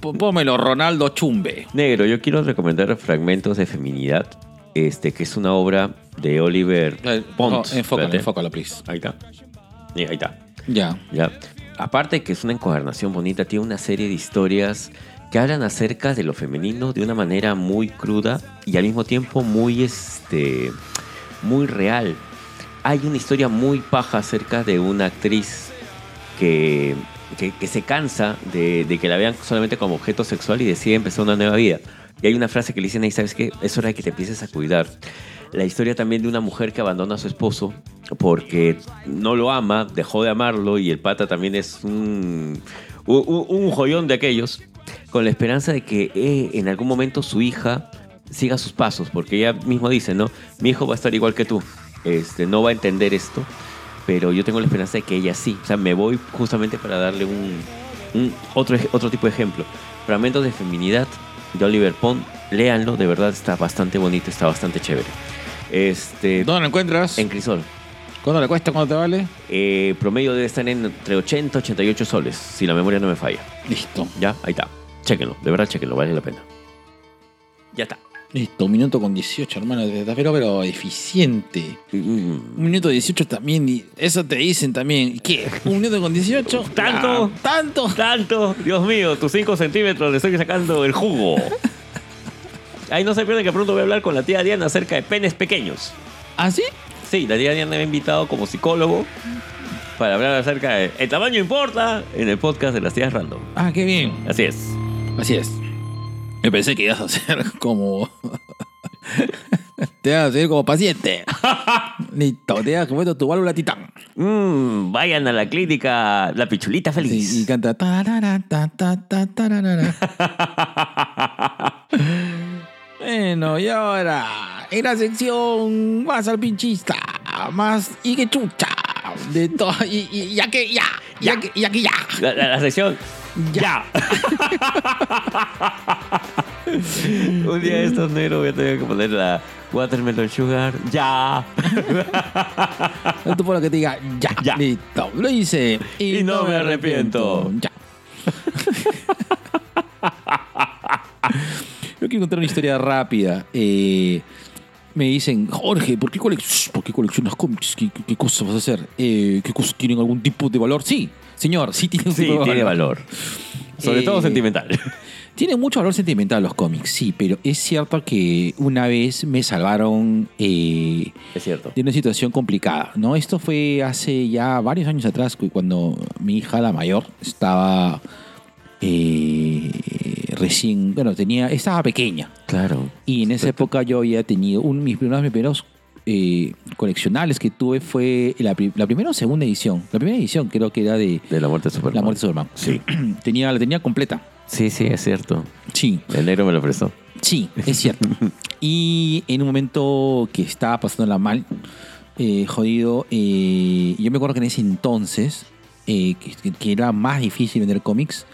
Pómelo, Ronaldo Chumbe. Negro, yo quiero recomendar Fragmentos de Feminidad, este, que es una obra de Oliver Eh, Pont. no, enfócalo, enfócalo, please. Ahí está. Ahí está. Ya. Ya. Aparte que es una encuadernación bonita, tiene una serie de historias que hablan acerca de lo femenino de una manera muy cruda y al mismo tiempo muy, este, muy real. Hay una historia muy paja acerca de una actriz que, que, se cansa de, que la vean solamente como objeto sexual y decide empezar una nueva vida. Y hay una frase que le dicen ahí, ¿sabes qué? Es hora de que te empieces a cuidar. La historia también de una mujer que abandona a su esposo porque no lo ama, dejó de amarlo y el pata también es un, un, joyón de aquellos, con la esperanza de que eh, en algún momento su hija siga sus pasos, porque ella mismo dice, ¿no? Mi hijo va a estar igual que tú, este, no va a entender esto, pero yo tengo la esperanza de que ella sí. O sea, me voy justamente para darle un, un otro, otro tipo de ejemplo. Fragmentos de feminidad de Oliver Pond, léanlo, de verdad está bastante bonito, está bastante chévere. Este, ¿Dónde lo encuentras? en Crisol. ¿Cuándo le cuesta? ¿Cuánto te vale? Eh, promedio debe estar en entre 80 y 88 soles, si la memoria no me falla. Listo. Ya, ahí está. Chéquenlo, de verdad chéquenlo, vale la pena. Ya está. Listo, un minuto con 18, hermano. Pero, pero eficiente. Mm, Un minuto 18 también. y eso te dicen también. ¿Qué? ¿Un minuto con 18? ¿Tanto? Ah, ¿Tanto? Tanto, Dios mío, tus 5 centímetros le estoy sacando el jugo. Ahí no se pierden que pronto voy a hablar con la tía Diana acerca de penes pequeños. ¿Ah, sí? Sí, la tía Diana me ha invitado como psicólogo para hablar acerca de El tamaño importa en el podcast de las tías random. Ah, qué bien. Así es. Así es. Me pensé que ibas a ser como. te vas a hacer como paciente. Listo, te das como tu válvula titán. Mm, vayan a la clínica La Pichulita Feliz. Sí, y canta. tarara, bueno, y ahora, en la sección más al pinchista, más y que chucha. De todo. Y, y- ya que ya, ya, ya. Que ya. La, la- la sección. Ya. Un día de estos negros voy a tener que poner la Watermelon Sugar. Ya. No tú por lo que te diga, ya, Ya. listo. Lo hice. Y no me arrepiento. Ya. Yo quiero contar una historia rápida. Eh, me dicen, Jorge, ¿por qué, colec- ¿por qué coleccionas cómics? ¿Qué, qué, qué cosas vas a hacer? Eh, ¿Qué cosas tienen algún tipo de valor? Sí, señor, sí tienen un Sí, tipo de tiene valor. Sobre Eh, todo sentimental. Tiene mucho valor sentimental los cómics, sí, pero es cierto que una vez me salvaron eh, Es cierto. de una situación complicada, ¿no? Esto fue hace ya varios años atrás, cu- cuando mi hija, la mayor, estaba eh, recién, bueno, tenía, estaba pequeña. Claro. Y en esa época yo había tenido, un, mis primeros, mis primeros eh, coleccionables que tuve fue la, pri- la primera o segunda edición. La primera edición creo que era de De la muerte de Superman. La muerte de Superman. Sí. tenía, la tenía completa. Sí, sí, es cierto. Sí. El negro me lo prestó. Sí, es cierto. y en un momento que estaba pasándola mal, eh, jodido, eh, yo me acuerdo que en ese entonces, eh, que, que era más difícil vender cómics,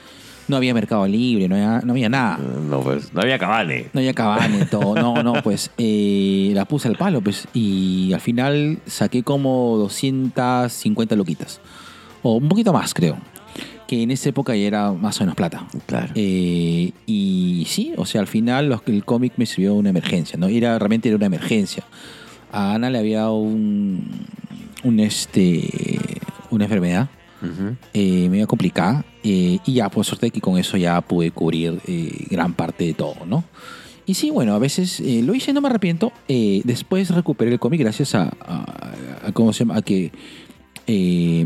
no había Mercado Libre, no había, no había nada. No, pues, no había cabane. No había cabane, todo. No, no, pues eh, la puse al palo, pues. Y al final saqué como 250 loquitas. O un poquito más, creo. Que en esa época ya era más o menos plata. Claro. Eh, y sí, o sea, al final los- el cómic me sirvió una emergencia, ¿no? Era, realmente era una emergencia. A Ana le había dado un, un este, una enfermedad Ujú. eh, medio complicada eh, y ya, por suerte que con eso ya pude cubrir eh, gran parte de todo, ¿no? Y sí, bueno, a veces eh, lo hice, no me arrepiento. Después recuperé el cómic gracias a, a- a- ¿cómo se llama? A que me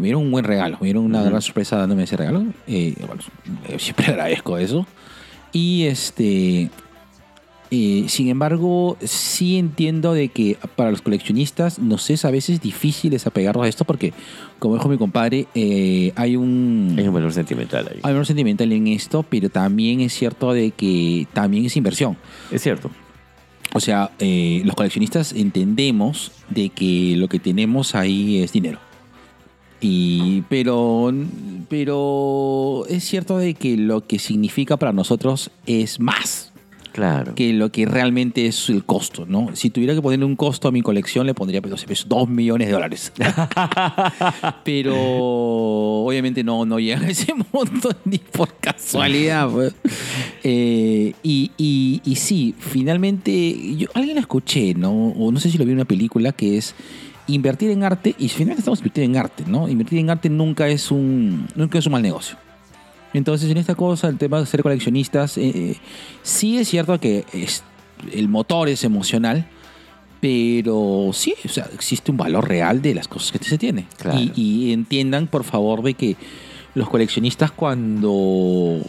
dieron un buen regalo, me dieron una gran sorpresa dándome ese regalo. Bueno, siempre agradezco eso. Y este. Eh, sin embargo, sí entiendo de que para los coleccionistas nos es a veces difícil desapegarnos a esto porque, como dijo mi compadre, eh, hay un Hay un valor sentimental ahí. hay un sentimental en esto, pero también es cierto de que también es inversión. Es cierto. O sea, eh, los coleccionistas entendemos de que lo que tenemos ahí es dinero. Y, pero, pero es cierto de que lo que significa para nosotros es más Claro. que lo que realmente es el costo, ¿no? Si tuviera que ponerle un costo a mi colección, le pondría, pues, no sé, pues, dos millones de dólares. Pero obviamente no, no llega ese monto ni por casualidad. pues. Eh, y, y, y sí, finalmente, yo alguien lo escuché, ¿no? O no sé si lo vi en una película, que es invertir en arte, y finalmente estamos invirtiendo en arte, ¿no? Invertir en arte nunca es un, nunca es un mal negocio. Entonces, en esta cosa, el tema de ser coleccionistas, eh, eh, sí es cierto que es, el motor es emocional, pero sí, o sea, existe un valor real de las cosas que se tiene. Claro. Y, y entiendan, por favor, de que los coleccionistas cuando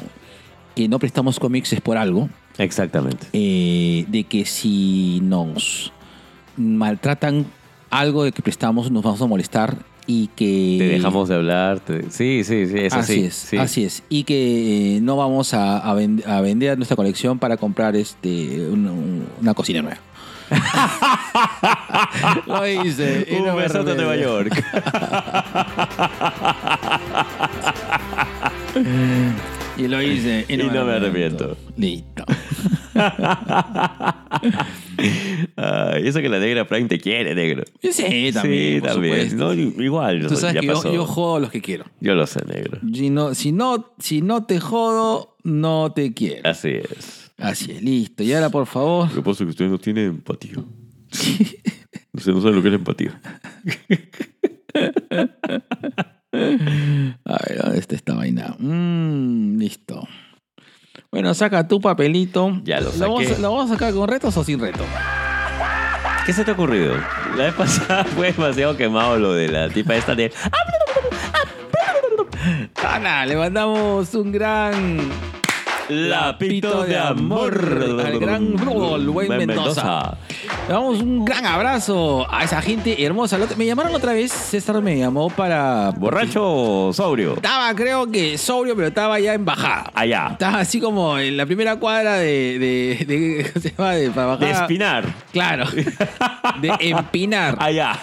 que no prestamos cómics es por algo, Exactamente. eh, de que si nos maltratan algo de que prestamos, nos vamos a molestar y que... Te dejamos de hablar. te- Sí, sí, sí, es así. así es, sí. así es. Y que eh, no vamos a, a ven- a vender nuestra colección para comprar este un- un- una cocina nueva. Lo hice. y Un no a arrepiento. Nueva York. Y lo hice. Y no me arrepiento. Listo. Eso que la negra Prime te quiere, negro. Sí, también. sí, por también. No, igual. Tú sabes ya que yo, pasó. yo jodo a los que quiero. Yo lo sé, negro. Si no, si, no, si no te jodo, no te quiero. Así es. Así es, listo. Y ahora, por favor. Lo que pasa es que usted no tiene empatía. Usted no sabe lo que es la empatía. A ver, ¿dónde está esta vaina? Mm, listo. Bueno, saca tu papelito. Ya lo vamos, saqué. ¿Lo vamos a sacar con retos o sin reto? ¿Qué se te ha ocurrido? La vez pasada fue demasiado quemado lo de la tipa esta de... Ana, le mandamos un gran Lapito de amor. al gran el buen Mendoza. Le damos un gran abrazo a esa gente hermosa. Me llamaron otra vez, César me llamó para... ¿Borracho o sobrio? Estaba, creo que sobrio, pero estaba ya en bajada. Allá. Estaba así como en la primera cuadra de... de, de- ¿cómo se llama? De, para bajar. De espinar. Claro. De empinar. Allá.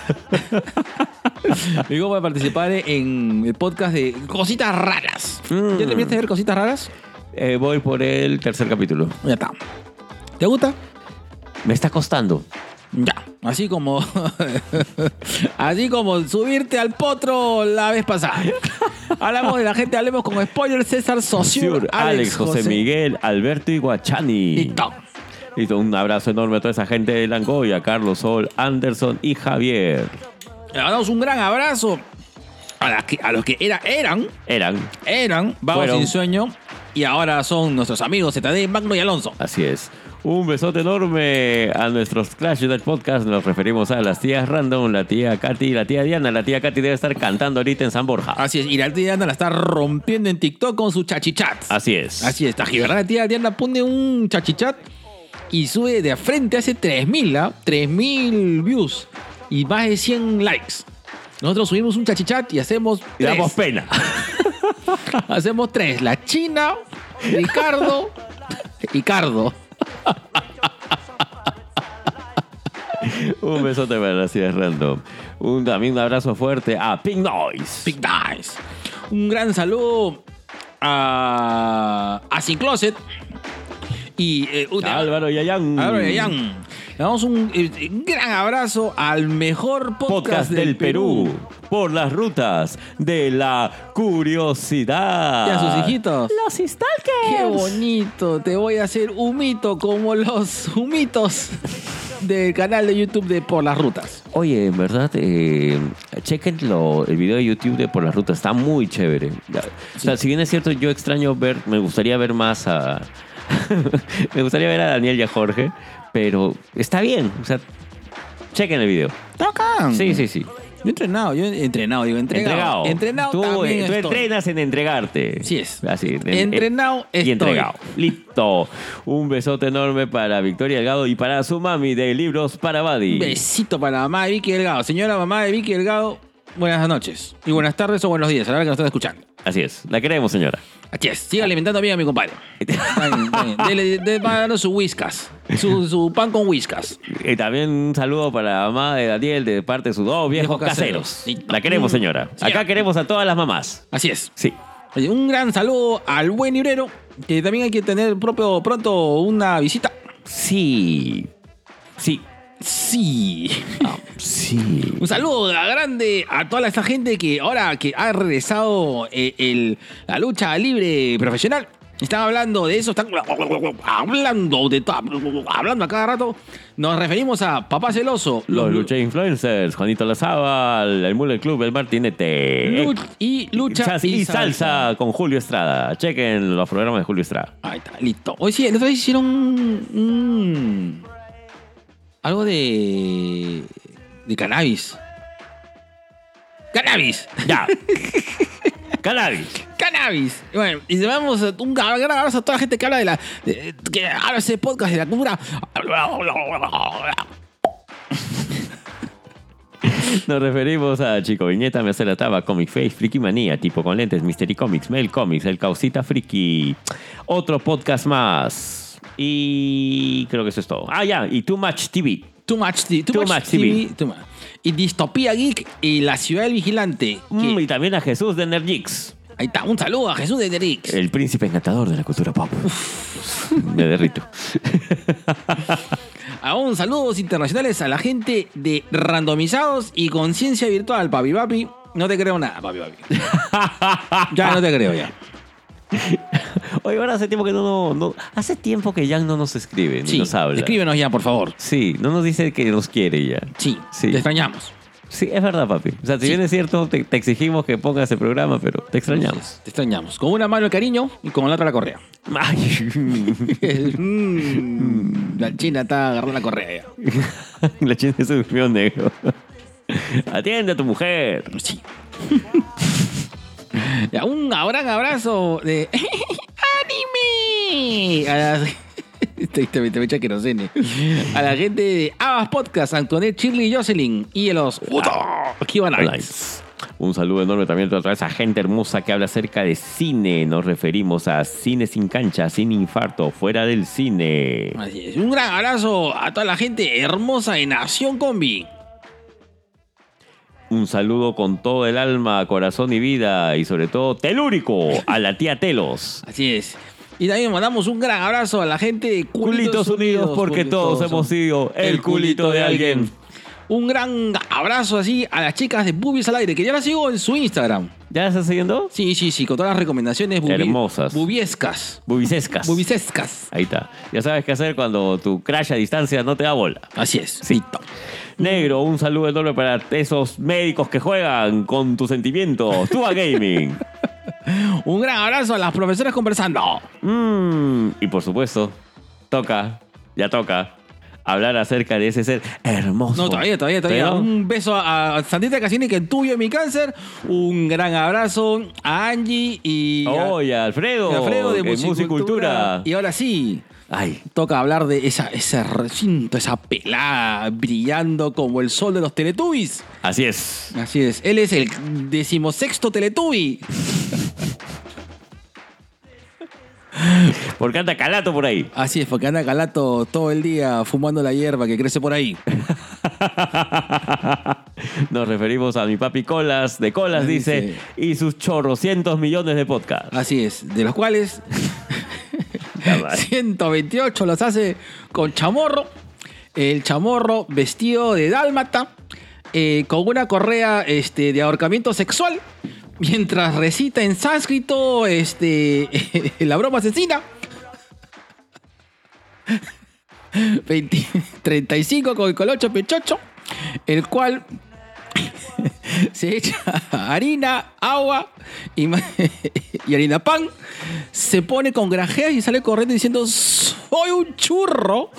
Me digo para participar en el podcast de Cositas Raras. Mm. ¿Ya terminaste de ver Cositas Raras? Eh, voy por el tercer capítulo. Ya está. ¿Te gusta? Me está costando. Ya. Así como. así como subirte al potro la vez pasada. Hablamos de la gente, hablemos con spoiler César Saussure, Sur, Alex, José, Miguel, Alberto y Guachani. Listo. Listo, un abrazo enorme a toda esa gente de Langoya, Carlos Sol, Anderson y Javier. Le mandamos un gran abrazo a, las que- a los que era, eran, Eran, eran, Fueron. sin sueño. Y ahora son nuestros amigos ZD, Magno y Alonso. así es. Un besote enorme a nuestros Clash del podcast. Nos referimos a las tías Random, la tía Katy y la tía Diana. La tía Katy debe estar cantando ahorita en San Borja. Así es, y la tía Diana la está rompiendo en TikTok con su chachichat. Así es. Así es. La tía Diana pone un chachichat y sube de frente, hace 3000, ¿ah? 3000 views y más de 100 likes. Nosotros subimos un chachichat y hacemos Y tres. damos pena. hacemos tres. La China, Ricardo y Cardo. un besote para las tías Random. Un, también un abrazo fuerte a Pink Noise. Big Nice. Un gran saludo a, a Sin Closet y eh, Álvaro Yayán. Álvaro Yayán. Le damos un, eh, un gran abrazo al mejor podcast, Podcast del Perú. Por las rutas de la curiosidad. Y a sus hijitos. Los Stalkers. Qué bonito. Te voy a hacer humito como los humitos del canal de YouTube de Por las Rutas. Oye, en verdad, eh, chequen el video de YouTube de Por las Rutas, está muy chévere. O sea, si bien es cierto, yo extraño ver, me gustaría ver más a... me gustaría ver a Daniel y a Jorge, pero está bien. O sea, chequen el video. Tocan. Sí, sí, sí. Yo he entrenado, yo he entrenado, digo, entregado. Entregado. Entrenado tú, también tú estoy. entrenas en entregarte. Así es. Así. en- Entrenado y estoy. entregado. Listo. Un besote enorme para Victoria Delgado y para su mami de Libros para Buddy. Besito para la mamá de Vicky Delgado. Señora mamá de Vicky Delgado, buenas noches. Y buenas tardes o buenos días, a la hora que nos están escuchando. Así es. La queremos, señora. Así es. Siga alimentando bien a mi compadre. Está bien, está bien. Dele, dele- va dando su whiskas. Su, su pan con whiskas. Y también un saludo para la mamá de Daniel de parte de sus dos viejos Viejos caseros. caseros. La queremos, señora. Sí. Acá queremos a todas las mamás. Así es. Sí. Oye, un gran saludo al buen librero, que también hay que tener propio, pronto una visita. Sí. Sí. Sí. Sí. Un saludo grande a toda esta gente que ahora que ha regresado eh, el- la lucha libre profesional. Están hablando de eso, están hablando de todo, hablando a cada rato. Nos referimos a Papá Celoso, Los Lucha Influencers, Juanito Lazábal, el Mule Club, el Martinete. Lu- y lucha Chas- y salsa con Julio Estrada. Chequen los programas de Julio Estrada. Ahí está, listo. Hoy sí, la otra vez hicieron un- un- algo de. de cannabis. ¡Cannabis! Ya. Cannabis. ¡Cannabis! Y bueno, y llevamos un gran abrazo a toda la gente que habla de la. de- que habla ese podcast de la cultura. Nos referimos a Chico Viñeta, Me hace la taba, Comic Face, Friki Manía, tipo con lentes, Mystery Comics, Mail Comics, El Causita Friki. Otro podcast más. Y creo que eso es todo. Ah, ya, y Too Much TV. Too much, too Too much much TV. TV. too much. Y Distopía Geek y La Ciudad del Vigilante. que- Mm, y también a Jesús de Nergix, Ahí está, un saludo a Jesús de Derix. el príncipe encantador de la cultura pop. Me derrito. A un saludos internacionales a la gente de Randomizados y Conciencia Virtual, papi papi. No te creo nada, papi papi. ya no te creo ya. Oye, ahora hace tiempo que no, no, no- Hace tiempo que Jan no nos escribe, ni Sí, nos habla. escríbenos ya, por favor. Sí, no nos dice que nos quiere ya. Sí, Sí. te extrañamos. Sí, es verdad, papi. O sea, si bien es cierto, te, te exigimos que pongas el programa, pero te extrañamos. Te extrañamos. Con una mano el cariño y con la otra la correa. Ay, Mm, la china está agarrando la correa ya. la china se durmió negro. Atiende a tu mujer. Sí. Un gran abrazo de anime. A la. A la gente de Abas Podcast, Antoinette, Shirley y Jocelyn. Y a los Kiva Nights. Un saludo enorme también a toda esa gente hermosa que habla acerca de cine. Nos referimos a cine sin cancha, sin infarto, fuera del cine. Así es. Un gran abrazo a toda la gente hermosa de Nación Combi. Un saludo con todo el alma, corazón y vida y sobre todo telúrico a la tía Telos. Así es. Y también mandamos un gran abrazo a la gente de Culitos unidos porque todos hemos sido el culito de alguien. Un gran abrazo así a las chicas de Boobies al aire, que ya las sigo en su Instagram. ¿Ya la estás siguiendo? Sí, sí, sí, con todas las recomendaciones bubi- Hermosas. bubiescas. Bubicescas. Bubisescas. Ahí está. Ya sabes qué hacer cuando tu crash a distancia no te da bola. Así es. Sí. Negro, un saludo enorme para esos médicos que juegan con tus sentimientos. Tua Gaming. Un gran abrazo a las profesoras conversando. Mm, y por supuesto, toca, ya toca, hablar acerca de ese ser hermoso. No, todavía, todavía, todavía. Pero- Un beso a, a Santita Cassini, que tuyo mi cáncer. Un gran abrazo a Angie y a, Oye, Alfredo, a Alfredo de Musicultura. Musicultura. Y ahora sí, Ay, toca hablar de esa, ese recinto, esa pelada brillando como el sol de los Teletubbies. así es. Así es, él es el decimosexto Teletubby. Porque anda calato por ahí. Así es, porque anda Calato todo el día fumando la hierba que crece por ahí. Nos referimos a mi papi Colas, de Colas dice, dice. y sus chorrocientos millones de podcasts. Así es, de los cuales 128 los hace con chamorro. El chamorro vestido de dálmata, eh, con una correa este, de ahorcamiento sexual, mientras recita en sánscrito este, la broma asesina. 20 35 con el colocho pechocho, el cual se echa harina, agua y, harina pan, se pone con grajeas y sale corriendo diciendo, soy un churro,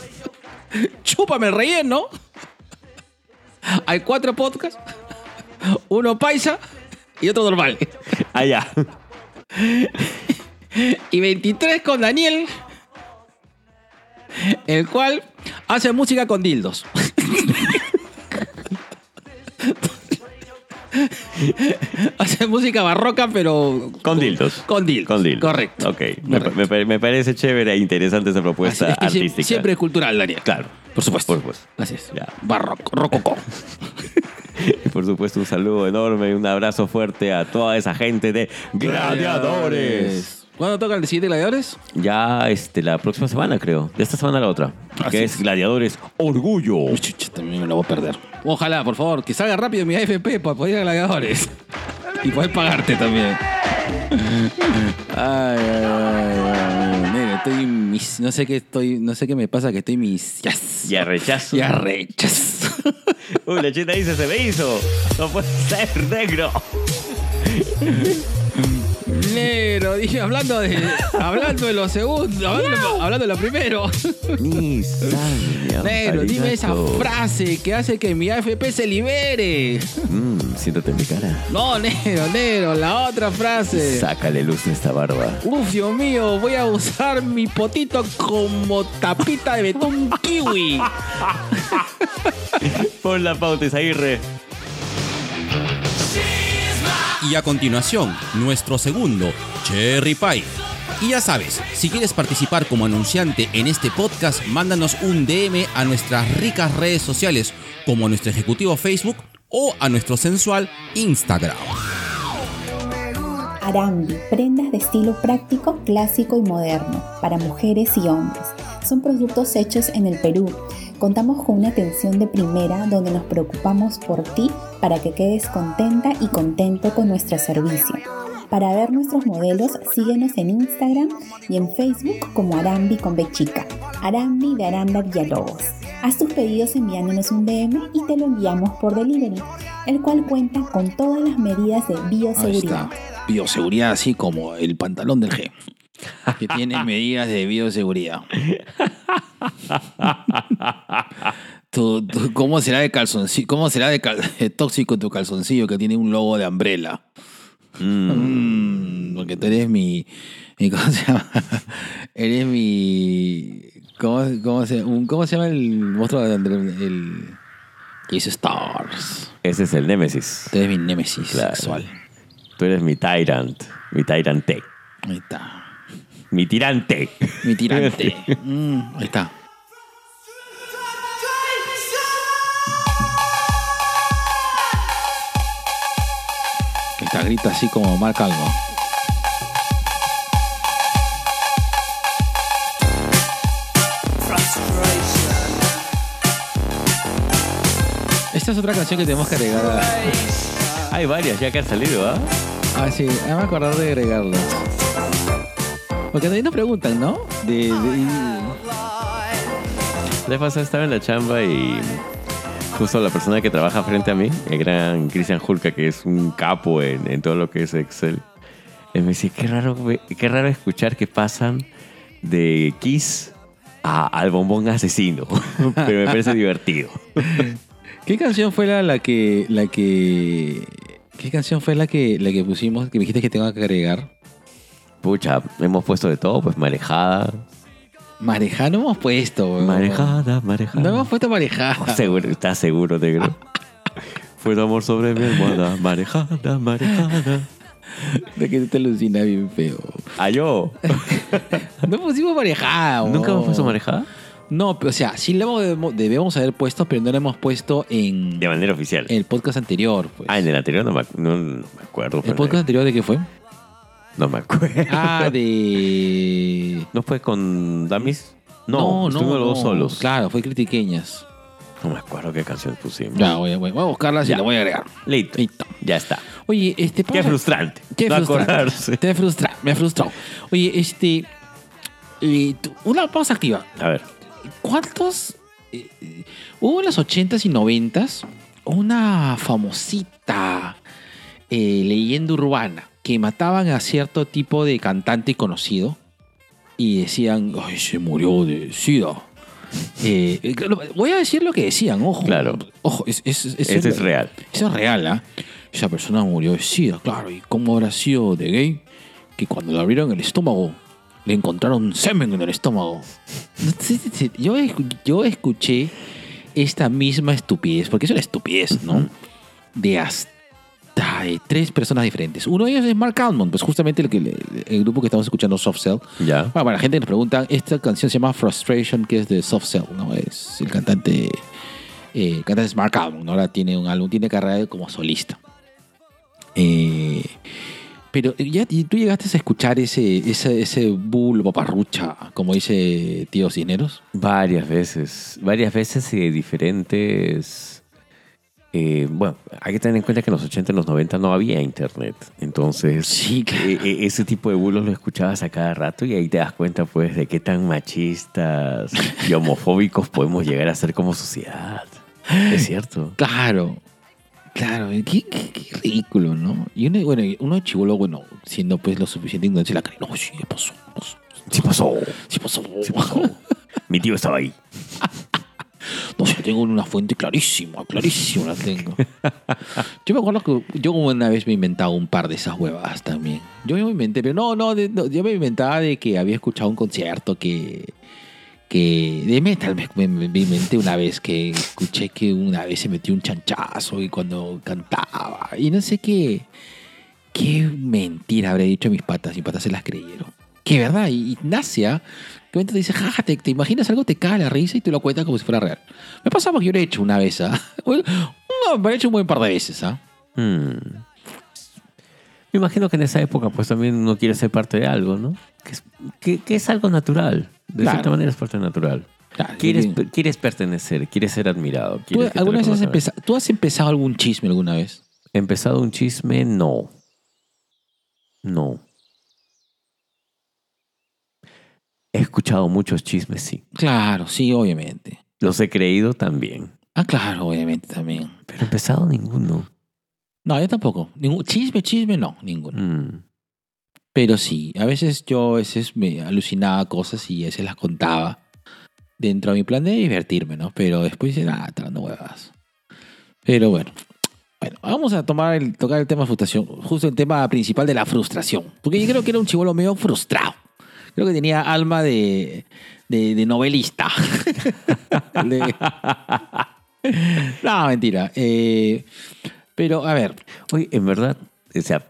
chúpame el relleno. Hay cuatro podcasts Uno paisa y otro normal. Allá. Y 23 con Daniel, el cual hace música con dildos. hace música barroca, pero. Con dildos. Con dildos. Con dildos. Correcto. Ok. Me, me pare- me parece chévere e interesante esa propuesta es que artística. siempre es cultural, Daniel. Claro. Por supuesto. Por supuesto. Así es. Ya. Barroco, rococó. Y por supuesto, un saludo enorme y un abrazo fuerte a toda esa gente de Gladiadores. ¿Cuándo toca el siguiente Gladiadores? Ya este, la próxima semana, creo. De esta semana a la otra. Así que es. es Gladiadores Orgullo. Uy, chucha, también me lo voy a perder. Ojalá, por favor, que salga rápido mi AFP para poder ir a Gladiadores. Y poder pagarte también. Ay, ay, ay, ay. Estoy mis, no sé qué estoy, no sé qué me pasa que estoy mis yes. Ya rechazo. Ya rechas. Uy, la chita dice, se me hizo. No puede ser negro. Negro, dije, hablando de, hablando de lo segundo, hablando, hablando de lo primero. Ni sabe, Negro, dime esa frase que hace que mi AFP se libere. Mm, siéntate en mi cara. No, negro, negro, la otra frase. Sácale luz de esta barba. Uf, Dios mío, voy a usar mi potito como tapita de betún kiwi. Pon la pauta, Isaguirre. Y a continuación, nuestro segundo, Cherry Pie. Y ya sabes, si quieres participar como anunciante en este podcast, mándanos un DM a nuestras ricas redes sociales, como nuestro ejecutivo Facebook o a nuestro sensual Instagram. Arambi, prendas de estilo práctico, clásico y moderno, para mujeres y hombres. Son productos hechos en el Perú. Contamos con una atención de primera donde nos preocupamos por ti para que quedes contenta y contento con nuestro servicio. Para ver nuestros modelos, síguenos en Instagram y en Facebook como Arambi con B chica. Arambi de Aranda Villalobos. Haz tus pedidos enviándonos un DM y te lo enviamos por delivery, el cual cuenta con todas las medidas de bioseguridad. Bioseguridad, así como el pantalón del G. Que tiene medidas de bioseguridad. ¿Cómo será de calzoncillo? ¿Cómo será de, cal- de tóxico tu calzoncillo que tiene un logo de umbrella? Mm, porque tú eres mi, mi- ¿Cómo se llama? Eres mi. ¿Cómo, cómo se, un- ¿cómo se llama el monstruo de el que hizo Stars? Ese es el Némesis. Tú eres mi némesis Claro. sexual. Tú eres mi Tyrant. Mi Tyrante. Ahí está. Mi tirante. Mi tirante. Mm, ahí está. Está, grita así como marca algo. Esta es otra canción que tenemos que agregar. Hay varias ya que han salido, ¿ah? Ah, sí, me acordar de agregarlo. Porque también nos preguntan, ¿no? De, de- estaba en la chamba y justo la persona que trabaja frente a mí, el gran Christian Hulka, que es un capo en, en todo lo que es Excel, él me dice, qué raro, qué raro escuchar que pasan de Kiss a- al bombón asesino, pero me parece divertido. ¿Qué canción fue la, la que la que qué canción fue la que la que pusimos que me dijiste que tengo que agregar? Pucha, hemos puesto de todo, pues marejada, Marejada no hemos puesto. weón. marejada, marejada. No hemos puesto marejada. Seguro, ¿Estás seguro, negro? Fue tu amor sobre mi almohada, marejada, marejada. De que te alucina bien feo. ¡Ah, yo! No pusimos marejada. ¿Nunca hemos weón. puesto marejada? No, pero o sea, sí lo debemos, debemos haber puesto, pero no lo hemos puesto en De manera oficial. el podcast anterior. Pues. Ah, en el anterior no me, no, no me acuerdo. ¿El pero podcast anterior de qué fue? No me acuerdo. Ah, de. ¿No fue con Damis? No, estuvimos los dos solos. Claro, fue Critiqueñas. No me acuerdo qué canción pusimos. Ya, voy, a- voy a buscarlas y la voy a agregar. Listo. Listo. Ya está. Oye, este. Qué frustrante. Qué no frustrante. acordarse. Te frustra, me frustró. Oye, este. eh, una pausa activa. A ver. ¿Cuántos? eh, eh, hubo en los 80s y 90s una famosita eh, leyenda urbana que mataban a cierto tipo de cantante conocido y decían, ay, se murió de SIDA. Eh, voy a decir lo que decían, ojo. Claro. Ojo, es, es, es- Ese es real. Eso es real, ¿ah? esa persona murió de sida, claro. ¿Y cómo habrá sido de gay? Que cuando le abrieron el estómago, le encontraron semen en el estómago. Yo, yo escuché esta misma estupidez, porque es una estupidez, ¿no? De hasta de tres personas diferentes. Uno de ellos es Mark Almond, pues justamente el, que, el grupo que estamos escuchando, Soft Cell. Ya. Bueno, para la gente que nos pregunta, esta canción se llama Frustration, que es de Soft Cell, ¿no? Es el cantante, eh, el cantante es Mark Almond, ¿no? Ahora tiene un álbum, tiene carrera como solista. Eh, pero ya tú llegaste a escuchar ese, ese, ese bull paparrucha, como dice Tío Cineros. Varias veces, varias veces y de diferentes... eh, bueno, hay que tener en cuenta que en los 80 y los 90 no había internet. Entonces, Sí, claro. e- e- ese tipo de bulos lo escuchabas a cada rato y ahí te das cuenta pues de qué tan machistas y homofóbicos podemos llegar a ser como sociedad. Es cierto. Claro, claro, qué, qué- qué ridículo, ¿no? Y uno, bueno, uno de chivolo, bueno, siendo pues lo suficiente ignorante, la cree, no, sí, pasó, pasó, Sí pasó. sí pasó, Sí pasó. Mi tío estaba ahí. No, sí, tengo una fuente clarísima, clarísima la tengo. Yo me acuerdo que yo una vez me inventaba un par de esas huevadas también. Yo me inventé, pero no, no, de- no, yo me inventaba de que había escuchado un concierto que, que de metal me, me- inventé una vez que escuché que una vez se metió un chanchazo y cuando cantaba y no sé qué, qué mentira habré dicho a mis patas, mis patas se las creyeron. Que verdad, y Ignacia, que te dice, jaja, te, te imaginas algo, te cae la risa y te lo cuenta como si fuera real. Me pasa porque yo lo he hecho una vez, ¿ah? No, me lo he hecho un buen par de veces, ¿ah? Hmm. Me imagino que en esa época pues también uno quiere ser parte de algo, ¿no? Que es, que- que es algo natural. De Claro. cierta manera es parte natural. Claro, Quieres, per- quieres pertenecer, quieres ser admirado. ¿Tú, quieres alguna vez has empezado, ¿Tú has empezado algún chisme alguna vez? ¿Empezado un chisme? No. No. He escuchado muchos chismes, sí. Claro, sí, obviamente. Los he creído también. Ah, claro, obviamente también. Pero he empezado ninguno. No, yo tampoco. Ningún, chisme, chisme, no, ninguno. Mm. Pero sí, a veces yo a veces me alucinaba cosas y a veces las contaba dentro de mi plan de divertirme, ¿no? Pero después dice, está dando huevas. Pero bueno. Bueno, vamos a tomar el, tocar el tema de frustración, justo el tema principal de la frustración. Porque yo creo que era un chivolo medio frustrado. Creo que tenía alma de, de, de novelista. De- no, mentira. Eh, pero, a ver. Oye, en verdad, o sea,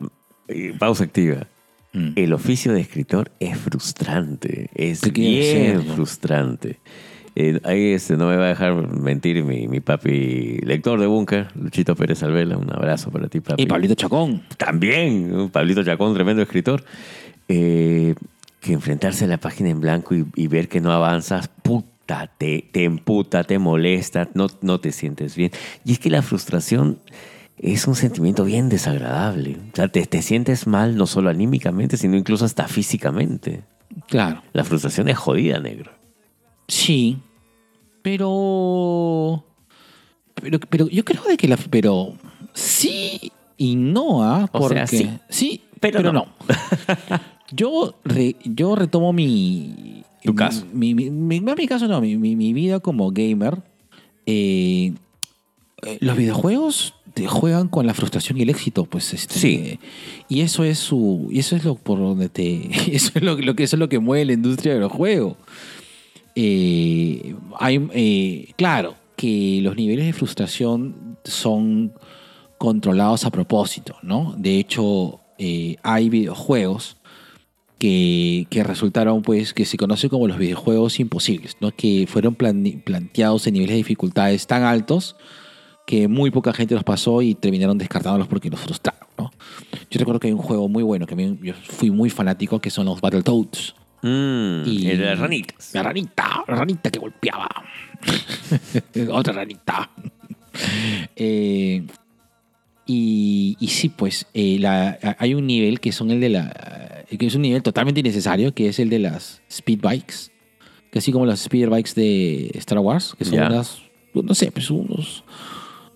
eh, pausa activa. Mm. El oficio de escritor es frustrante. Es ¿Qué quiere bien decir? frustrante. Eh, ahí este, no me va a dejar mentir mi, mi papi lector de Búnker, Luchito Pérez Alvela. Un abrazo para ti, papi. Y Pablito Chacón. También, un Pablito Chacón, tremendo escritor. Eh, que enfrentarse a la página en blanco y, y ver que no avanzas, puta, te, te emputa, te molesta, no, no te sientes bien. Y es que la frustración es un sentimiento bien desagradable. O sea, te, te sientes mal no solo anímicamente, sino incluso hasta físicamente. Claro. La frustración es jodida, negro. Sí, pero, pero, pero yo creo de que la, pero sí y no, ¿ah? Sea, Porque sí, pero, pero no. yo re- yo retomo mi Tu caso. mi, mi, caso no, mi, mi- mi vida como gamer. Eh, eh, los videojuegos te juegan con la frustración y el éxito, pues este, Sí. y eso es su y eso es lo por donde te eso es lo, lo que eso es lo que mueve la industria de los juegos. Eh, hay, eh, claro que los niveles de frustración son controlados a propósito, ¿no? De hecho, eh, hay videojuegos que, que resultaron, pues, que se conocen como los videojuegos imposibles, ¿no? Que fueron plan- planteados en niveles de dificultades tan altos que muy poca gente los pasó y terminaron descartándolos porque los frustraron, ¿no? Yo recuerdo que hay un juego muy bueno que a mí yo fui muy fanático que son los Battletoads. Mm, Y- el de las ranitas. La ranita, la ranita que golpeaba. Otra ranita. Eh, y, y sí, pues eh, la- hay un nivel que son el de la. que es un nivel totalmente innecesario, que es el de las speed bikes. Que así como las speed bikes de Star Wars, que son Ya. unas. No sé, pues unos.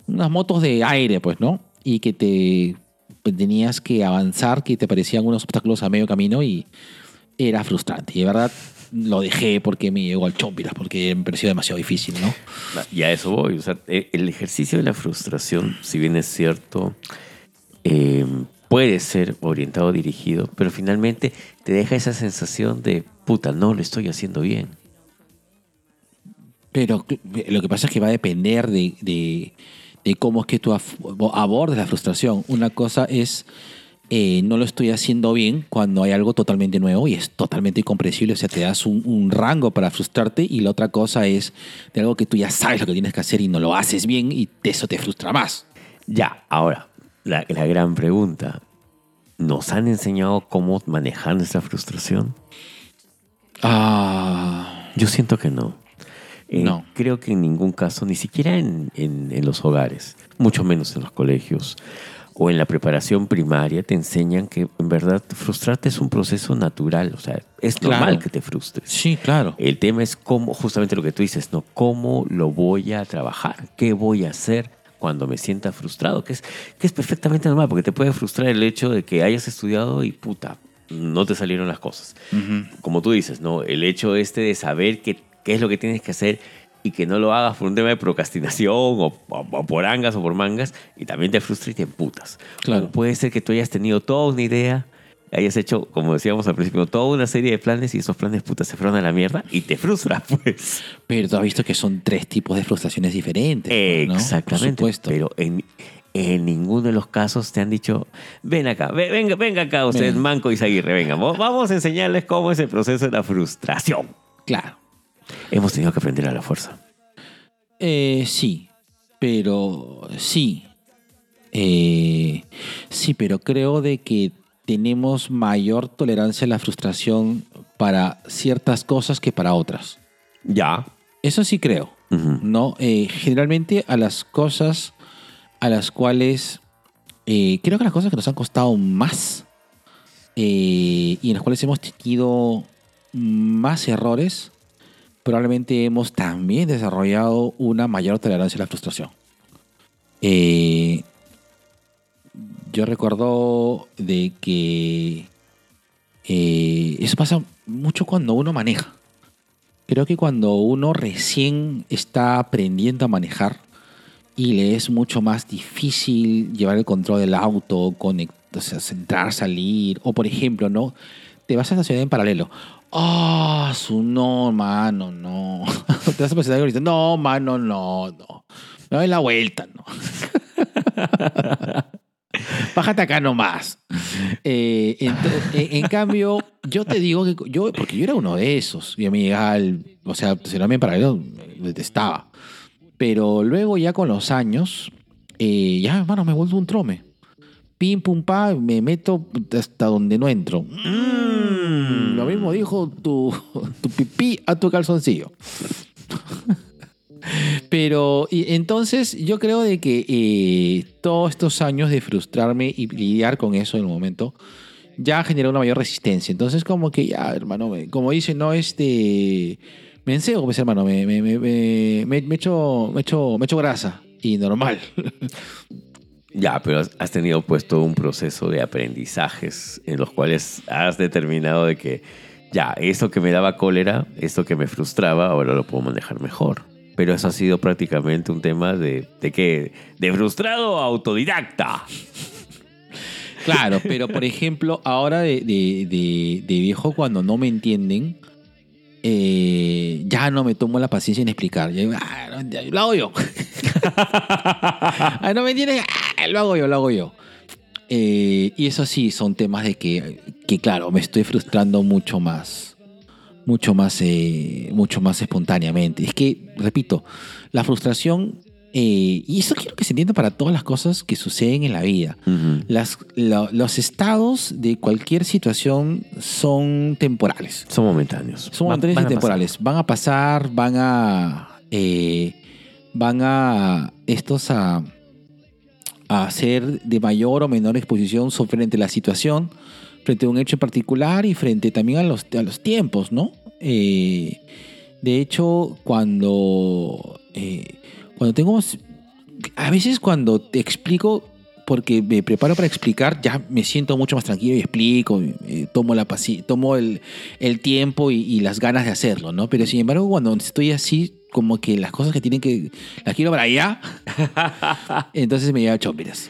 Unas motos de aire, pues, ¿no? Y que te. pues, tenías que avanzar, que te parecían unos obstáculos a medio camino y era frustrante. Y de verdad lo dejé porque me llegó al chompiras, porque me pareció demasiado difícil, ¿no? Y a eso voy. O sea, e- el ejercicio de la frustración, si bien es cierto, eh, puede ser orientado, dirigido, pero finalmente te deja esa sensación de, puta, no lo estoy haciendo bien. Pero lo que pasa es que va a depender de, de- de cómo es que tú abordes la frustración. Una cosa es, eh, no lo estoy haciendo bien cuando hay algo totalmente nuevo y es totalmente incomprensible. O sea, te das un, un rango para frustrarte y la otra cosa es de algo que tú ya sabes lo que tienes que hacer y no lo haces bien y eso te frustra más. Ya, ahora, la, la gran pregunta. ¿Nos han enseñado cómo manejar nuestra frustración? Ah, Yo siento que no. Eh, No. Creo que en ningún caso, ni siquiera en, en- en los hogares, mucho menos en los colegios o en la preparación primaria, te enseñan que en verdad frustrarte es un proceso natural. O sea, es normal Claro. que te frustres. sí, claro. El tema es cómo, justamente lo que tú dices, ¿no? ¿Cómo lo voy a trabajar? ¿Qué voy a hacer cuando me sienta frustrado? Que es, que es perfectamente normal, porque te puede frustrar el hecho de que hayas estudiado y puta, no te salieron las cosas. Como tú dices, ¿no? El hecho este de saber qué, qué es lo que tienes que hacer y que no lo hagas por un tema de procrastinación o, o- o por angas o por mangas y también te frustra y te emputas. Claro. O puede ser que tú hayas tenido toda una idea, hayas hecho, como decíamos al principio, toda una serie de planes y esos planes putas se fueron a la mierda y te frustra, pues. Pero tú has visto que son tres tipos de frustraciones diferentes. ¿no? Exactamente. Por supuesto. Pero en, en ninguno de los casos te han dicho, ven acá, ve- venga, venga acá usted, Ven. Manco y Zaguirre, venga, mo- vamos a enseñarles cómo es el proceso de la frustración. Claro. Hemos tenido que aprender a la fuerza. Eh, sí, pero sí. Eh, sí, pero creo de que tenemos mayor tolerancia a la frustración para ciertas cosas que para otras. Ya. Eso sí creo. ¿no? Eh, generalmente a las cosas a las cuales eh, creo que las cosas que nos han costado más eh, y en las cuales hemos tenido más errores, probablemente hemos también desarrollado una mayor tolerancia a la frustración. Eh, yo recuerdo de que eh, eso pasa mucho cuando uno maneja. Creo que cuando uno recién está aprendiendo a manejar y le es mucho más difícil llevar el control del auto, conect, o sea, entrar, salir, o por ejemplo, ¿no? Vas a estacionar en paralelo. Ah, su no, mano, no. Te vas a y dices, no, mano, no, no. Me doy la vuelta, no. Bájate acá nomás. Eh, en, en cambio, yo te digo que yo, porque yo era uno de esos, y a mí llegaba o sea, estacionarme en paralelo, detestaba. Pero luego ya con los años, eh, ya, hermano, me vuelvo un trome. Pim, pum, pa, me meto hasta donde no entro. Mm, lo mismo dijo tu, tu pipí a tu calzoncillo. Pero y entonces yo creo de que eh, todos estos años de frustrarme y lidiar con eso en el momento ya generó una mayor resistencia. Entonces como que ya, hermano, como dice, no, este... Me enseo, pues hermano, me, me, me, me, me- me echo, me, echo, me echo grasa. Y normal. Ya, pero has- tenido pues todo un proceso de aprendizajes en los cuales has determinado de que ya, esto que me daba cólera, esto que me frustraba, ahora lo puedo manejar mejor. Pero eso ha sido prácticamente un tema de, de qué? De frustrado a autodidacta. Claro, pero por ejemplo, ahora de, de- de- de viejo, cuando no me entienden, eh, ya no me tomo la paciencia en explicar. Ya "Ah, ya, lo hago yo. Ah, no me entienden, Ah, lo hago yo, lo hago yo. Eh, y eso sí, son temas de que, que, claro, me estoy frustrando mucho más. Mucho más, eh, mucho más espontáneamente. Es que, repito, la frustración, eh, y eso quiero que se entienda para todas las cosas que suceden en la vida. Las, lo- los estados de cualquier situación son temporales. Son momentáneos. Son momentáneos y temporales. Van a pasar, van a. eh, van a. Estos a. a ser de mayor o menor exposición frente a la situación, frente a un hecho en particular y frente también a los, a los tiempos, ¿no? Eh, de hecho, cuando. eh, cuando tengo. A veces cuando te explico porque me preparo para explicar, ya me siento mucho más tranquilo y explico, eh, tomo, la tomo el, el tiempo y, y las ganas de hacerlo, ¿no? Pero sin embargo, cuando estoy así, como que las cosas que tienen que, las quiero para allá, entonces me lleva chompiras.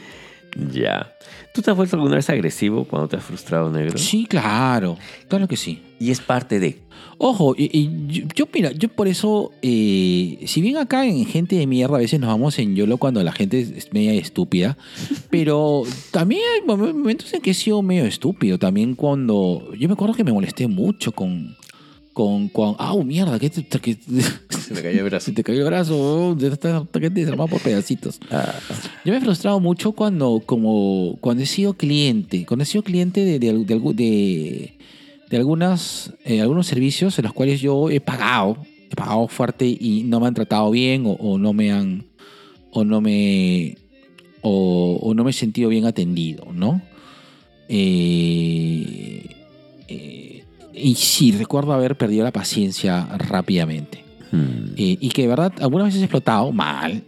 Ya. ¿Tú te has vuelto alguna vez agresivo cuando te has frustrado, negro? Sí, claro. Claro que sí. Y es parte de. Ojo, y, y yo, yo, mira, yo por eso, eh, si bien acá en Gente de Mierda a veces nos vamos en YOLO cuando la gente es media estúpida, pero también hay momen- momentos en que he sido medio estúpido. También cuando, yo me acuerdo que me molesté mucho con, con, con ah, mierda, que, te- que- Se me cayó el brazo. se te cayó el brazo, ya está está desarmado por pedacitos. Ah, Yo me he frustrado mucho cuando, como, cuando he sido cliente, cuando he sido cliente de, de, de, algu- de- de algunas, eh, algunos servicios en los cuales yo he pagado, he pagado fuerte y no me han tratado bien o, o no me han, o no me, o, o no me he sentido bien atendido, ¿no? Eh, eh, y sí, recuerdo haber perdido la paciencia rápidamente. hmm. Eh, y que de verdad algunas veces he explotado mal.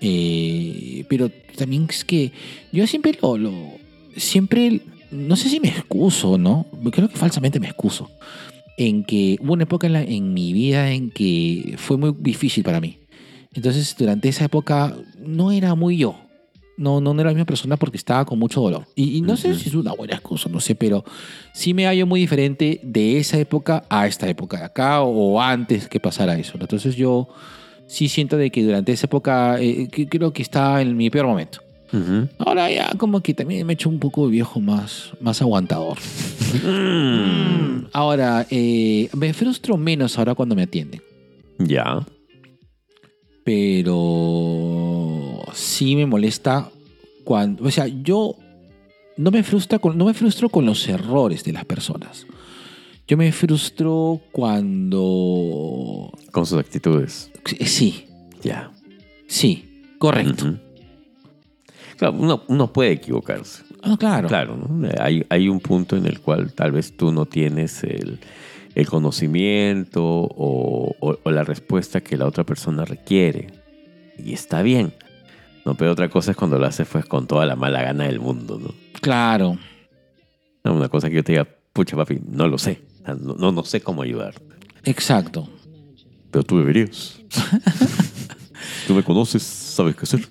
eh, pero también es que yo siempre lo, lo- Siempre. No sé si me excuso, ¿no? Creo que falsamente me excuso. En que hubo una época en, la- en mi vida en que fue muy difícil para mí. Entonces, durante esa época no era muy yo. No, no, no era la misma persona porque estaba con mucho dolor. Y, y no sé Ujú. si es una buena excusa, no sé, pero sí me hallo muy diferente de esa época a esta época de acá o antes que pasara eso. Entonces yo sí siento de que durante esa época eh, que- creo que estaba en mi peor momento. Ujú. Ahora ya como que también me he hecho un poco de viejo más, más aguantador. Mm. Ahora, eh, me frustro menos ahora cuando me atienden. Ya. pero sí me molesta cuando, o sea, yo no me frustra con, no me frustro con los errores de las personas. Yo me frustro cuando Con sus actitudes. sí, Ya. sí, correcto. Claro, uno, uno puede equivocarse. Ah, claro. Claro, ¿no? hay, hay un punto en el cual tal vez tú no tienes el, el conocimiento o, o- o la respuesta que la otra persona requiere. Y está bien. No, pero otra cosa es cuando lo haces pues, con toda la mala gana del mundo. ¿no? Claro. No, Una cosa que yo te diga, pucha papi, no lo sé. No, no, no sé cómo ayudar. Exacto. Pero tú deberías. tú me conoces, sabes qué hacer.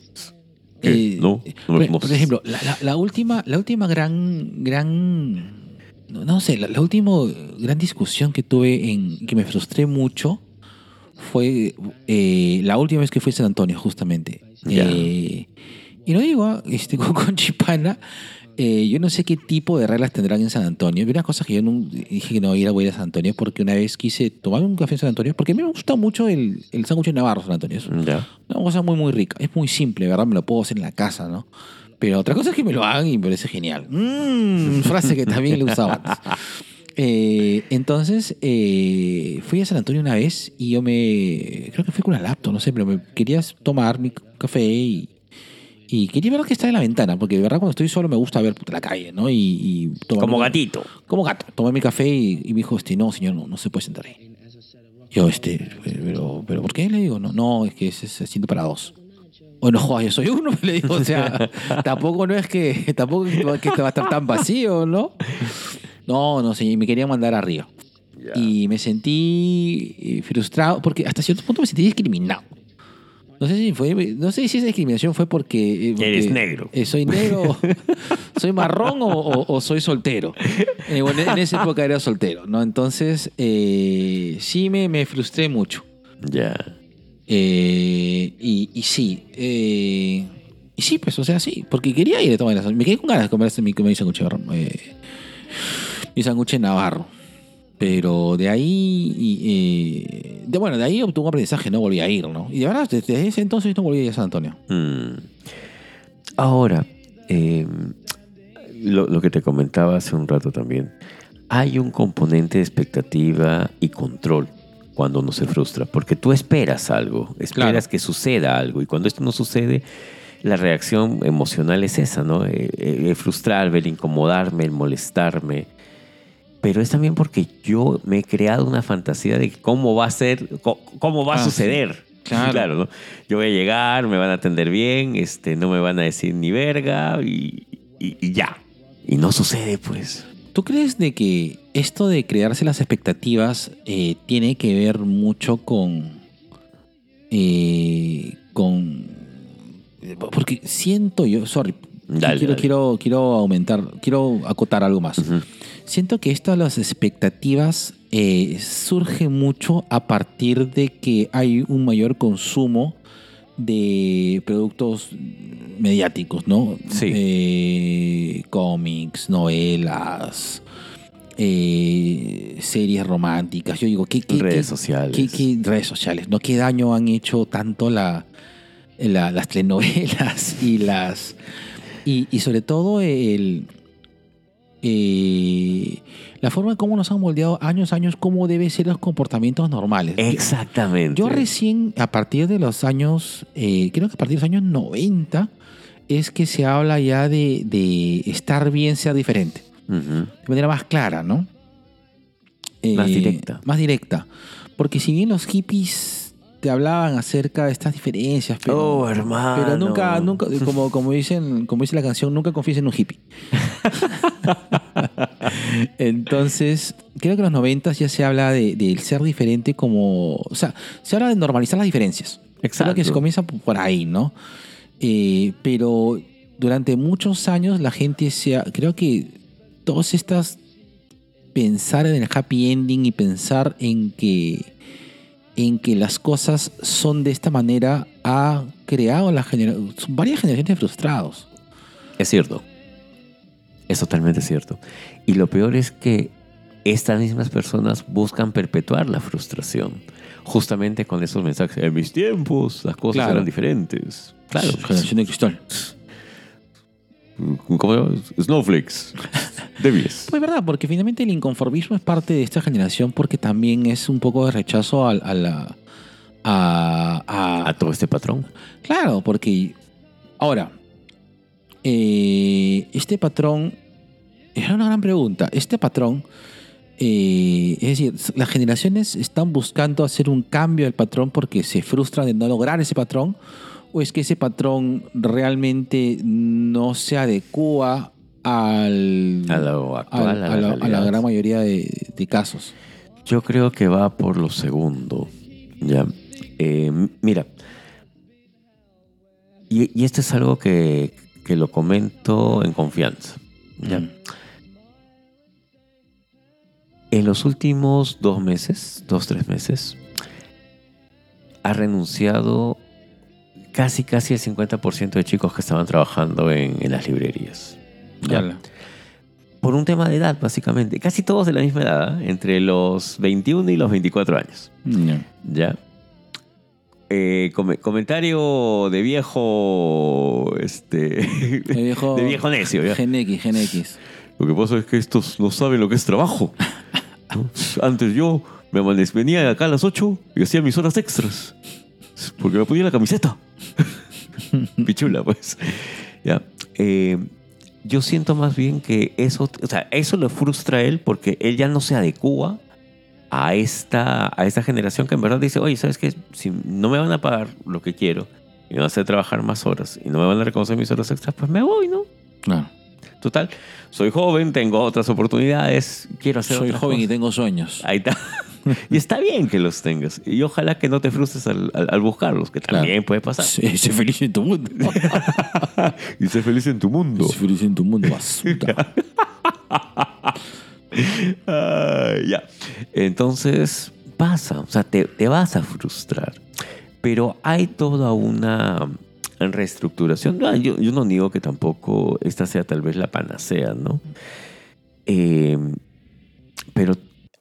¿Qué? Eh, no, no me por, conoces. por ejemplo, la, la- la última, la última gran, gran, no, no sé, la, la última gran discusión que tuve en que me frustré mucho fue eh, la última vez que fui a San Antonio, justamente. Ya. Eh, y lo digo, este, con, con Chipana, eh, yo no sé qué tipo de reglas tendrán en San Antonio. Hay unas cosas que yo no, dije que no iba a ir a San Antonio porque una vez quise tomar un café en San Antonio porque a mí me gusta mucho el, el sándwich de Navarro San Antonio. Es Ya. una cosa muy, muy rica. Es muy simple, ¿verdad? Me lo puedo hacer en la casa, ¿no? Pero otra cosa es que me lo hagan y me parece genial. Mm, frase que también le usaba antes. Eh, entonces, eh, fui a San Antonio una vez y yo me. Creo que fui con una laptop, no sé, pero me quería tomar mi café y. Y quería ver lo que está en la ventana, porque de verdad cuando estoy solo me gusta ver puta, la calle, ¿no? Y, y tomar Como mi- gatito. como gato. Tomé mi café y, y me dijo, este, no, señor, no, no se puede sentar ahí. Yo, este, pero, pero ¿por qué? Le digo, no, no, es que es, es asiento para dos. O no, joder, yo soy uno, le digo, o sea, tampoco no es que, tampoco es que va a estar tan vacío, ¿no? No, no, señor, me quería mandar arriba. Y me sentí eh, frustrado, porque hasta cierto punto me sentí discriminado. No sé si fue, no sé si esa discriminación fue porque, eh, porque, Eres negro. eh, soy negro, soy marrón o, o- o soy soltero. Eh, bueno, en esa época era soltero, ¿no? Entonces, eh, sí me, me frustré mucho. Ya. Eh, y, y sí, eh, y sí, pues, o sea, sí, porque quería ir a tomar la Me quedé con ganas de comer mi, mi sándwich eh, mi sándwich navarro. Pero de ahí, y, eh, de, bueno, de ahí obtuve un aprendizaje, no volví a ir, ¿no? Y de verdad, desde ese entonces no volví a ir a San Antonio. Mm. Ahora, eh, lo, lo que te comentaba hace un rato también, hay un componente de expectativa y control cuando uno se frustra, porque tú esperas algo, esperas Claro. que suceda algo, y cuando esto no sucede, la reacción emocional es esa, ¿no? Eh, eh, El, frustrarme, el incomodarme, el molestarme. Pero es también porque yo me he creado una fantasía de cómo va a ser, cómo va a Ah, suceder. Claro. ¿no? Yo voy a llegar, me van a atender bien, este, no me van a decir ni verga y, y- y ya. Y no sucede, pues. ¿Tú crees de que esto de crearse las expectativas eh, tiene que ver mucho con. eh, con. Porque siento yo, sorry, Dale, quiero, dale. quiero, quiero aumentar, quiero acotar algo más. Siento que esto de las expectativas eh, surge mucho a partir de que hay un mayor consumo de productos mediáticos, ¿no? Sí. Eh, cómics, novelas, eh, series románticas. Yo digo, ¿qué, qué- Redes qué- sociales. qué- qué redes sociales? ¿No? ¿Qué daño han hecho tanto la, la- las telenovelas y las y, y sobre todo el eh, la forma en cómo nos han moldeado años años cómo deben ser los comportamientos normales. Exactamente. Yo recién, a partir de los años, eh, creo que a partir de los años 90, es que se habla ya de, de estar bien, ser diferente. De manera más clara, ¿no? Más Eh, directa. Más directa. Porque si bien los hippies te hablaban acerca de estas diferencias, pero, Oh, hermano. pero nunca, nunca, como, como, dicen, como dice la canción, nunca confíes en un hippie. Entonces, creo que en los 90 ya se habla de, del ser diferente como... O sea, se habla de normalizar las diferencias. Creo que se Exacto. comienza por ahí, ¿no? Eh, pero durante muchos años la gente se ha... Creo que todas estas... Pensar en el happy ending y pensar en que... En que las cosas son de esta manera ha creado la genera- varias generaciones de frustrados. Es cierto. Es totalmente cierto. Y lo peor es que estas mismas personas buscan perpetuar la frustración. Justamente con esos mensajes. En mis tiempos las cosas Claro. eran diferentes. Claro. Generación de cristal. ¿Cómo se Snowflakes. Débiles. Pues verdad, porque finalmente el inconformismo es parte de esta generación porque también es un poco de rechazo a, a la... A, a- A todo este patrón. claro, porque... Ahora, eh, este patrón... Es una gran pregunta. Este patrón... eh, es decir, las generaciones están buscando hacer un cambio del patrón porque se frustran de no lograr ese patrón o es que ese patrón realmente no se adecua al, A lo actual, al- a la a gran mayoría de, de casos. Yo creo que va por lo segundo. Ya. Eh, mira. Y, y esto es algo que, que lo comento en confianza. Ya. Mm. En los últimos dos meses, dos, tres meses, ha renunciado casi, casi el 50% de chicos que estaban trabajando en, en las librerías. Ya. Por un tema de edad, básicamente. Casi todos de la misma edad, ¿eh? entre los 21 y los 24 años. Ya. ¿Ya? Eh, come- comentario de viejo. Este. De viejo, de viejo necio, ¿ya? Gen X, Gen X. Lo que pasa es que estos no saben lo que es trabajo. ¿no? Antes yo me venía acá a las 8 y hacía mis horas extras. Porque me ponía la camiseta. Pichula, pues. Ya. Eh, yo siento más bien que eso, o sea, eso le frustra a él porque él ya no se adecua a esta, a esta generación que en verdad dice, oye, ¿sabes qué? Si no me van a pagar lo que quiero y me van a hacer trabajar más horas y no me van a reconocer mis horas extras, pues me voy, ¿no? Claro. Total, soy joven, tengo otras oportunidades, quiero hacer Soy otras joven y tengo sueños. Ahí está. y está bien que los tengas. Y ojalá que no te frustres al, al- al buscarlos, que también Claro. puede pasar. Sí, sé feliz en tu mundo. y ser feliz en tu mundo. sé feliz en tu mundo, basura. Ya. Entonces pasa, o sea, te, te vas a frustrar. Pero hay toda una reestructuración. No, yo, yo no niego que tampoco esta sea tal vez la panacea, ¿no? Eh, pero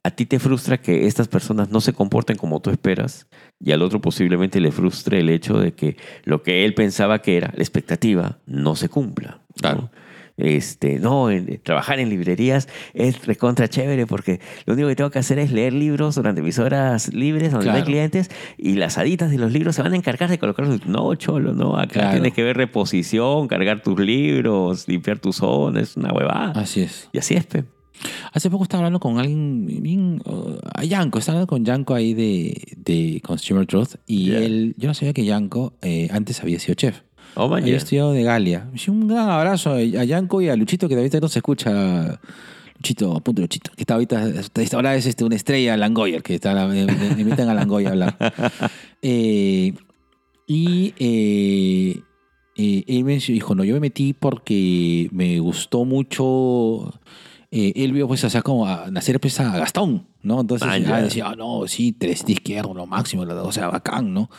a ti te frustra que estas personas no se comporten como tú esperas y al otro posiblemente le frustre el hecho de que lo que él pensaba que era la expectativa no se cumpla. ¿no? Claro. Este, no, en- trabajar en librerías es recontra chévere porque lo único que tengo que hacer es leer libros durante mis horas libres donde no hay clientes y las haditas de los libros se van a encargar de colocarlos. No, cholo, no, acá Claro. tienes que ver reposición, cargar tus libros, limpiar tus zonas, una huevada. Así es. Y así es, pe. Hace poco estaba hablando con alguien, bien, uh, a Yanko, estaba hablando con Yanko ahí de, de Consumer Truth y él, yo no sabía que Yanko eh, antes había sido chef. Oh, man, Había ya. estudiado de Galia. Un gran abrazo a Yanko y a Luchito, que ahorita no se escucha. Luchito, apunte Luchito, que está ahorita, está- ahora es este, una estrella, Langoyer, que está, le, le- le invitan a Langoyer a hablar. Eh, y eh, eh, él me dijo, no, yo me metí porque me gustó mucho. Eh, él vio, pues, o sea, como a nacer pues, a Gastón, ¿no? Entonces Ah, ya. decía, ah, no, sí, tres de izquierdo, lo máximo, o sea, bacán, ¿no?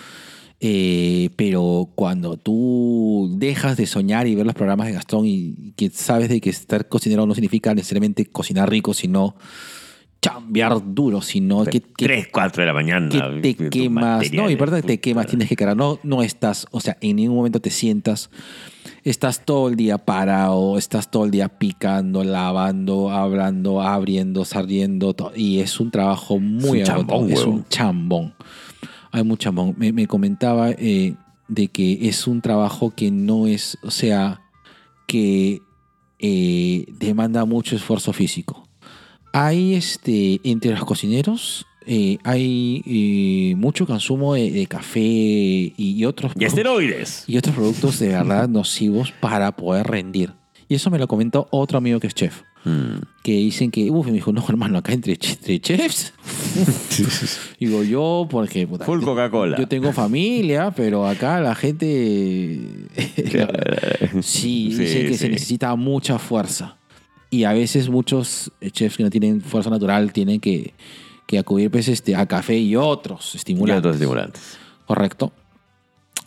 Eh, pero cuando tú dejas de soñar y ver los programas de Gastón y que sabes de que estar cocinero no significa necesariamente cocinar rico, sino chambear duro, sino que, que- 3, 4 de la mañana. que te quemas. No, y verdad que te quemas, tienes que cargar. No, no estás, o sea, en ningún momento te sientas. Estás todo el día parado, estás todo el día picando, lavando, hablando, abriendo, saliendo. Y es un trabajo muy Es un chambón, Es un chambón. Hay un chambón. Me, me comentaba eh, de que es un trabajo que no es, o sea, que eh, demanda mucho esfuerzo físico. Hay este, entre los cocineros, eh, hay eh, mucho consumo de, de café y, y otros Y esteroides. y otros productos de verdad nocivos para poder rendir. Y eso me lo comentó otro amigo que es chef. Mm. Que dicen que, uff, me dijo, no, hermano, acá entre, ch- entre chefs. Digo yo, porque. puta, Full Coca-Cola. Yo tengo familia, pero acá la gente. sí, Sí, dice que sí. se necesita mucha fuerza. Y a veces muchos eh, chefs que no tienen fuerza natural tienen que, que acudir pues, este, a café y otros Y estimulantes. otros estimulantes. Correcto.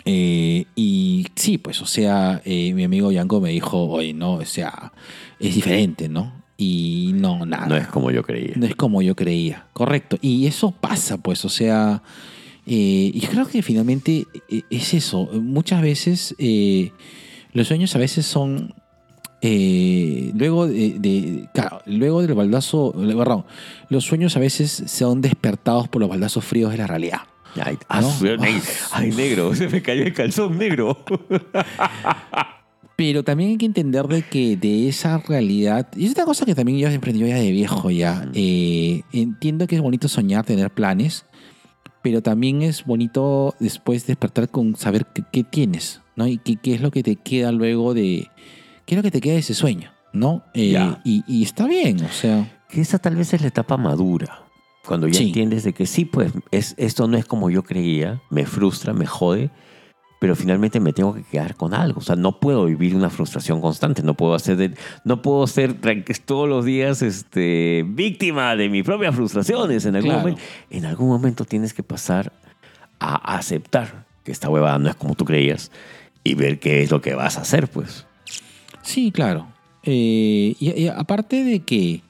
Eh, y sí, pues, o sea, eh, mi amigo Yanko me dijo, oye, no, o sea, es diferente, ¿no? Y no, nada. No es como yo creía. No es como yo creía. Correcto. Y eso pasa, pues, o sea, eh, yo creo que finalmente eh, es eso. Muchas veces los sueños a veces son... eh, luego de, de- claro, luego del baldazo, perdón, los sueños a veces son despertados por los baldazos fríos de la realidad. Ay, ah, ¿No? ay, ay, negro, se me cayó el calzón negro. Pero también hay que entender de que de esa realidad, y es una cosa que también yo he aprendido ya de viejo ya, eh, entiendo que es bonito soñar, tener planes, pero también es bonito después despertar con saber qué, qué tienes, ¿no? Y qué, qué es lo que te queda luego de, lo que te queda de ese sueño, ¿no? Eh, y, y está bien, o sea, que esa tal vez es la etapa madura. Cuando ya Sí. entiendes de que sí, pues es, esto no es como yo creía, me frustra, me jode, pero finalmente me tengo que quedar con algo. O sea, no puedo vivir una frustración constante, no puedo hacer de- no puedo ser todos los días este, víctima de mis propias frustraciones. En algún, Claro. momento, en algún momento tienes que pasar a aceptar que esta huevada no es como tú creías y ver qué es lo que vas a hacer, pues. Sí, claro. Eh, y, y aparte de que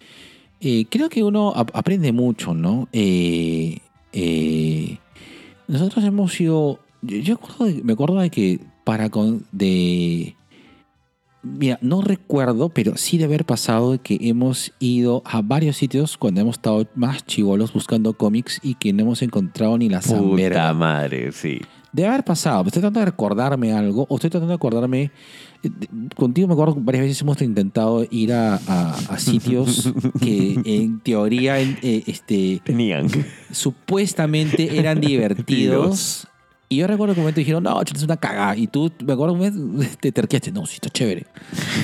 eh, creo que uno ap- aprende mucho, ¿no? Eh, eh, nosotros hemos sido. Yo, yo acuerdo de- me acuerdo de que para con. de. Mira, no recuerdo, pero sí de haber pasado de que hemos ido a varios sitios cuando hemos estado más chivolos buscando cómics y que no hemos encontrado ni la Puta madre, sí. Debe haber pasado. Estoy tratando de recordarme algo. O estoy tratando de acordarme. Contigo me acuerdo que varias veces hemos intentado ir a, a- a sitios que en teoría eh, este, Tenían. supuestamente eran divertidos. Y yo recuerdo que un momento dijeron, no, es una cagada. Y tú, me acuerdo que un momento te terqueaste. No, sí, está chévere.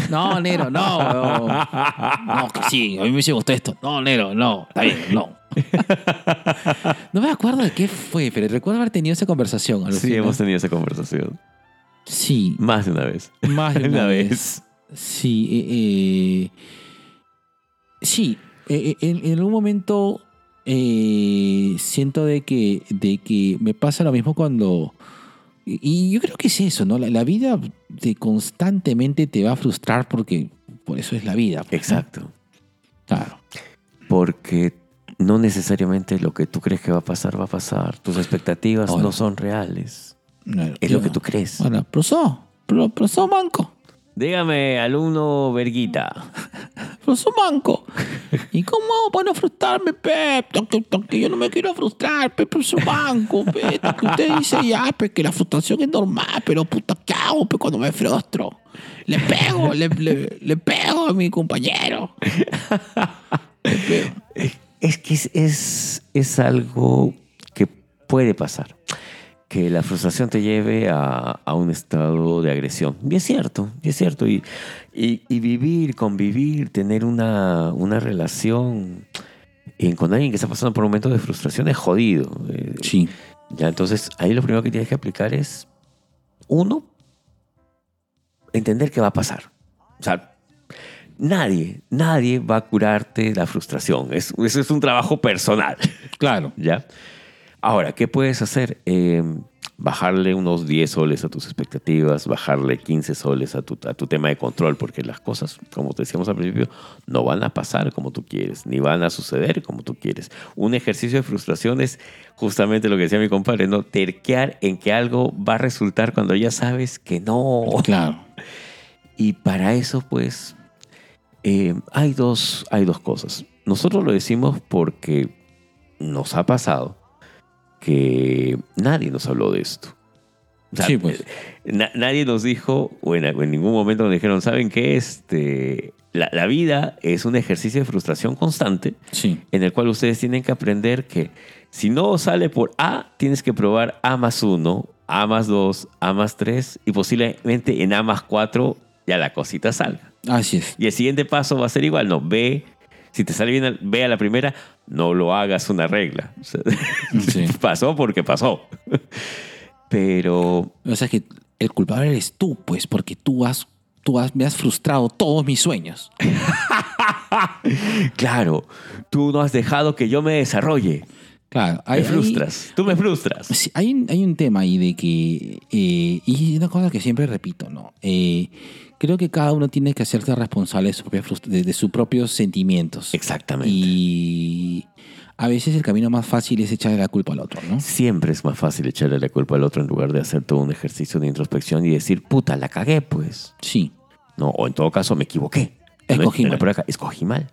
No, negro, no. No, que sí, a mí me gustado esto. No, negro, no. Está bien, no. No me acuerdo de qué fue, pero recuerdo haber tenido esa conversación. Sí, hemos tenido esa conversación. Sí, Más de una vez. más de una, Una vez. vez. Sí, eh, eh, sí. eh, eh, en, en algún momento eh, siento de que, de que me pasa lo mismo cuando... Y yo creo que es eso, ¿no? La, la vida te constantemente te va a frustrar porque por eso es la vida. pues, ¿no? Exacto. Claro. Porque no necesariamente lo que tú crees que va a pasar va a pasar. Tus expectativas Ahora. no son reales. No, Es lo que tú crees. Bueno, profesor, pro- profesor Manco, Dígame, alumno Verguita. profesor Manco. ¿Y cómo hago para no frustrarme, pe? Que, que yo no me quiero frustrar, pe, profesor Manco, pe. Que usted dice ya, pe, que la frustración es normal, pero puta, ¿qué hago, pe, cuando me frustro? Le pego, le, le, le pego a mi compañero. Le pego. Es que es, es, es algo que puede pasar. Que la frustración te lleve a, a un estado de agresión. Y es cierto, y es cierto. Y, y, y vivir, convivir, tener una, una relación con alguien que está pasando por un momento de frustración es jodido. Eh, Sí. Ya, entonces ahí lo primero que tienes que aplicar es, uno, entender qué va a pasar. O sea, nadie, nadie va a curarte la frustración. Es, eso es un trabajo personal. Claro. ¿Ya? Ahora, ¿qué puedes hacer? Eh, bajarle unos 10 soles a tus expectativas, bajarle 15 soles a tu, a tu tema de control, porque las cosas, como te decíamos al principio, no van a pasar como tú quieres, ni van a suceder como tú quieres. Un ejercicio de frustración es justamente lo que decía mi compadre, ¿no? Terquear en que algo va a resultar cuando ya sabes que no. Claro. Y para eso, pues, eh, hay, dos, hay dos cosas. Nosotros lo decimos porque nos ha pasado que nadie nos habló de esto. O sea, Sí, pues. na- nadie nos dijo, o en, en ningún momento nos dijeron, ¿saben qué? Este, la, la vida es un ejercicio de frustración constante Sí. en el cual ustedes tienen que aprender que si no sale por A, tienes que probar A más 1, A más 2, A más 3 y posiblemente en A más 4 ya la cosita salga. Así es. Y el siguiente paso va a ser igual, no, B, si te sale bien B a la primera, no lo hagas una regla. O sea, Sí. pasó porque pasó. Pero O sea que el culpable eres tú, pues, porque tú has, tú has, me has frustrado todos mis sueños. claro, tú no has dejado que yo me desarrolle. Claro. Me frustras, tú me frustras. Sí, hay, un, hay un tema ahí de que, eh, y una cosa que siempre repito, ¿no? Eh, creo que cada uno tiene que hacerse responsable de, su propia de, de sus propios sentimientos. Exactamente. Y a veces el camino más fácil es echarle la culpa al otro, ¿no? Siempre es más fácil echarle la culpa al otro en lugar de hacer todo un ejercicio de introspección y decir, puta, la cagué, pues. Sí, No, o en todo caso, me equivoqué. Escogí No, mal. escogí mal.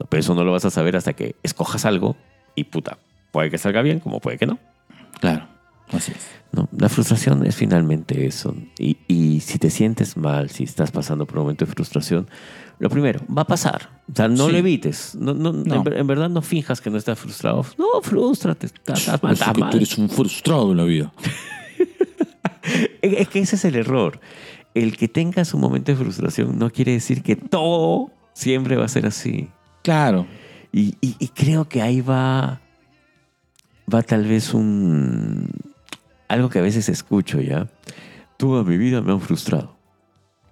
No, pero eso no lo vas a saber hasta que escojas algo y puta, puede que salga bien como puede que no. claro. Así es. No, la frustración es finalmente eso. Y, y si te sientes mal, si estás pasando por un momento de frustración, lo primero, va a pasar. O sea, no Sí. lo evites. No, no, No. En, ver- en verdad no finjas que no estás frustrado. No, frústrate. Estás, estás mal, estás que mal. tú eres un frustrado en la vida. Es es que ese es el error. El que tengas un momento de frustración no quiere decir que todo siempre va a ser así. Claro. Y, y- y creo que ahí va, va tal vez un... Algo que a veces escucho, ¿ya? Toda mi vida me han frustrado.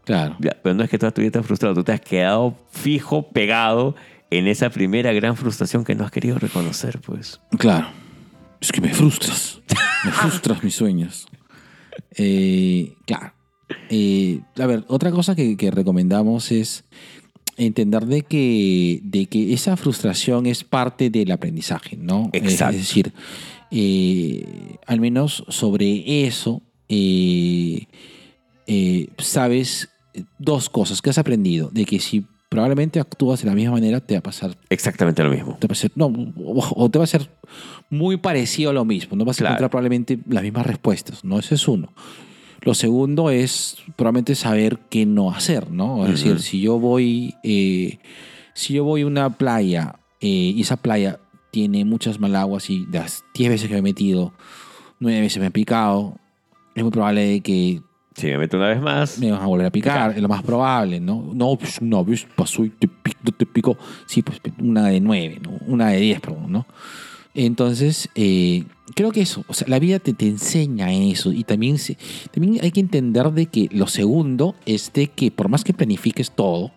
Claro. Ya, pero no es que toda tu vida te han frustrado, tú te has quedado fijo, pegado en esa primera gran frustración que no has querido reconocer, pues. Claro. Es que me frustras. Me frustras mis sueños. Eh, claro. Eh, a ver, otra cosa que, que recomendamos es entender de que, de que esa frustración es parte del aprendizaje, ¿no? Es- Exacto. Es, decir, eh, al menos sobre eso eh, eh, sabes dos cosas que has aprendido. De que si probablemente actúas de la misma manera, te va a pasar Exactamente lo mismo. te va a ser, no, o, o te va a ser muy parecido a lo mismo. No vas a encontrar probablemente las mismas respuestas, ¿no? Ese es uno. Lo segundo es probablemente saber qué no hacer, ¿no? Es decir, si yo voy, si yo voy a una playa y esa playa tiene muchas malaguas y las 10 veces que me he metido, 9 veces me he picado, es muy probable de que Si me meto una vez más, me vas a volver a picar, es lo más probable, ¿no? No, pues una vez pasó y te picó, te picó. Sí, pues una de nueve, ¿no? Una de diez, perdón, ¿no? Entonces, eh, creo que eso, o sea, la vida te, te enseña eso y también, se- también hay que entender de que lo segundo es de que por más que planifiques todo,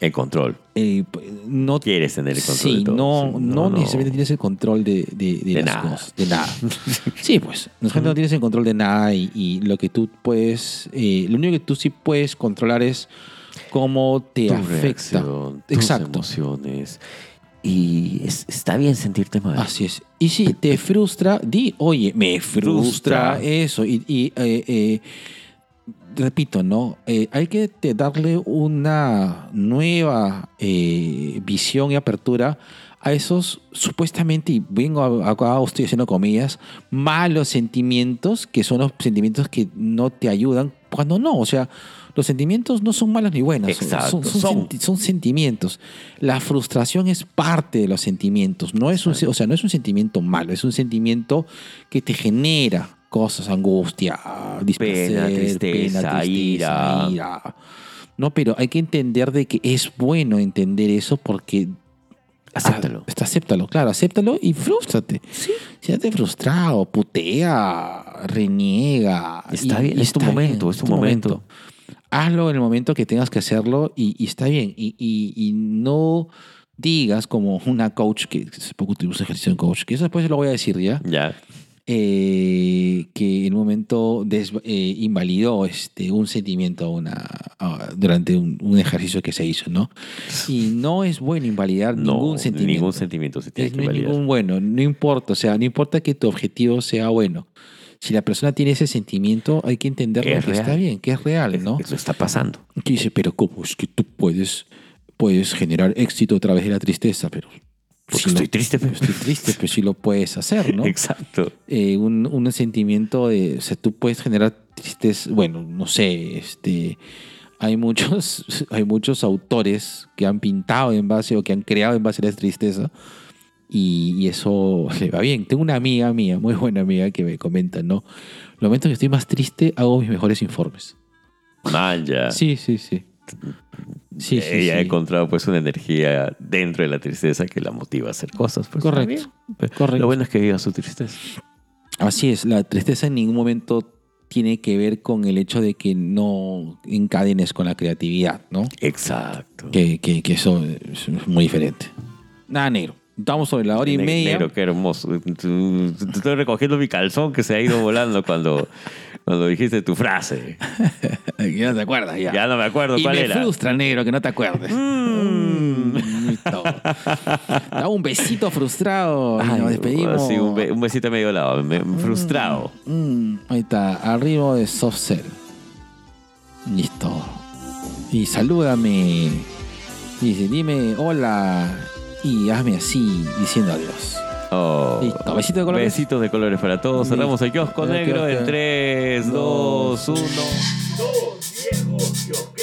el control. eh, no Quieres tener el control Sí, de todo. no, Sí, no, necesariamente tienes el control de, de, de De las nada. cosas, de nada. Sí, pues, nosotros no tienes el control de nada y, y lo que tú puedes, eh, lo único que tú sí puedes controlar es cómo te Tu afecta. reacción, tus emociones. Y es- está bien sentirte mal. Así es. Y si te frustra, di, oye, me frustra, Frustra. eso. Y, y, eh, eh, repito, ¿no? Eh, hay que darle una nueva eh, visión y apertura a esos supuestamente, y vengo a- acá, estoy haciendo comillas, malos sentimientos, que son los sentimientos que no te ayudan, cuando no, o sea, los sentimientos no son malos ni buenos, son- Exacto, son, son son sentimientos. La frustración es parte de los sentimientos, no es un, o sea, no es un sentimiento malo, es un sentimiento que te genera cosas, angustia, displacer, tristeza, ira. ira. No, pero hay que entender de que es bueno entender eso porque Acéptalo. Ah, está, acéptalo, claro, acéptalo y frústrate. Sí. Siéntate frustrado, putea, reniega. Está y- bien, y es tu momento, bien, es tu momento. hazlo en el momento que tengas que hacerlo y, y está bien. Y, no digas como una coach, que hace poco tuvimos ejercicio en coach, que eso después lo voy a decir ya, Ya. Eh, que en un momento des- eh, invalidó este, un sentimiento una, ah, durante un, un ejercicio que se hizo, ¿no? Y no es bueno invalidar No, ningún sentimiento. ningún sentimiento se tiene Es- que no es validar. ningún bueno, no importa, o sea, no importa que tu objetivo sea bueno. Si la persona tiene ese sentimiento, hay que entenderlo Es que está bien, que es real, ¿no? Eso está pasando. Que dice, pero ¿cómo es que tú puedes, puedes generar éxito a través de la tristeza? Pero Porque estoy lo- triste, pero- Estoy triste, pero sí lo puedes hacer, ¿no? Exacto. Eh, un, un sentimiento de, o sea, tú puedes generar tristeza, bueno, no sé, este, hay muchos, hay muchos autores que han pintado en base o que han creado en base a la tristeza y, y eso le va bien. Tengo una amiga mía, muy buena amiga, que me comenta, ¿no? Los momentos que estoy más triste hago mis mejores informes. Man, ya. Sí, sí, sí. Sí, sí, Ella ha sí. encontrado pues una energía dentro de la tristeza que la motiva a hacer cosas. pues, Correcto. Lo bueno es que viva su tristeza. Así es, la tristeza en ningún momento tiene que ver con el hecho de que no encadenes con la creatividad, ¿no? Exacto. Que, que, que eso es muy diferente. Nada, negro. Estamos sobre la hora y Ne- media. Negro, qué hermoso. Estoy recogiendo mi calzón que se ha ido volando cuando, cuando dijiste tu frase. ya no te acuerdas, ya. Ya no me acuerdo y cuál me era. frustra, negro, que no te acuerdes. Mm. Da un besito frustrado Ay, nos despedimos. Sí, un, be- un besito medio lado, me- frustrado. Mm, ahí está, arriba de soft cell. Listo. Y salúdame. Dice, dime hola. Y hazme así, diciendo adiós. Oh. Besito de colores. Besitos de colores para todos. Cerramos el kiosco negro en 3, 2, 1. Dos viejos kiosqueros.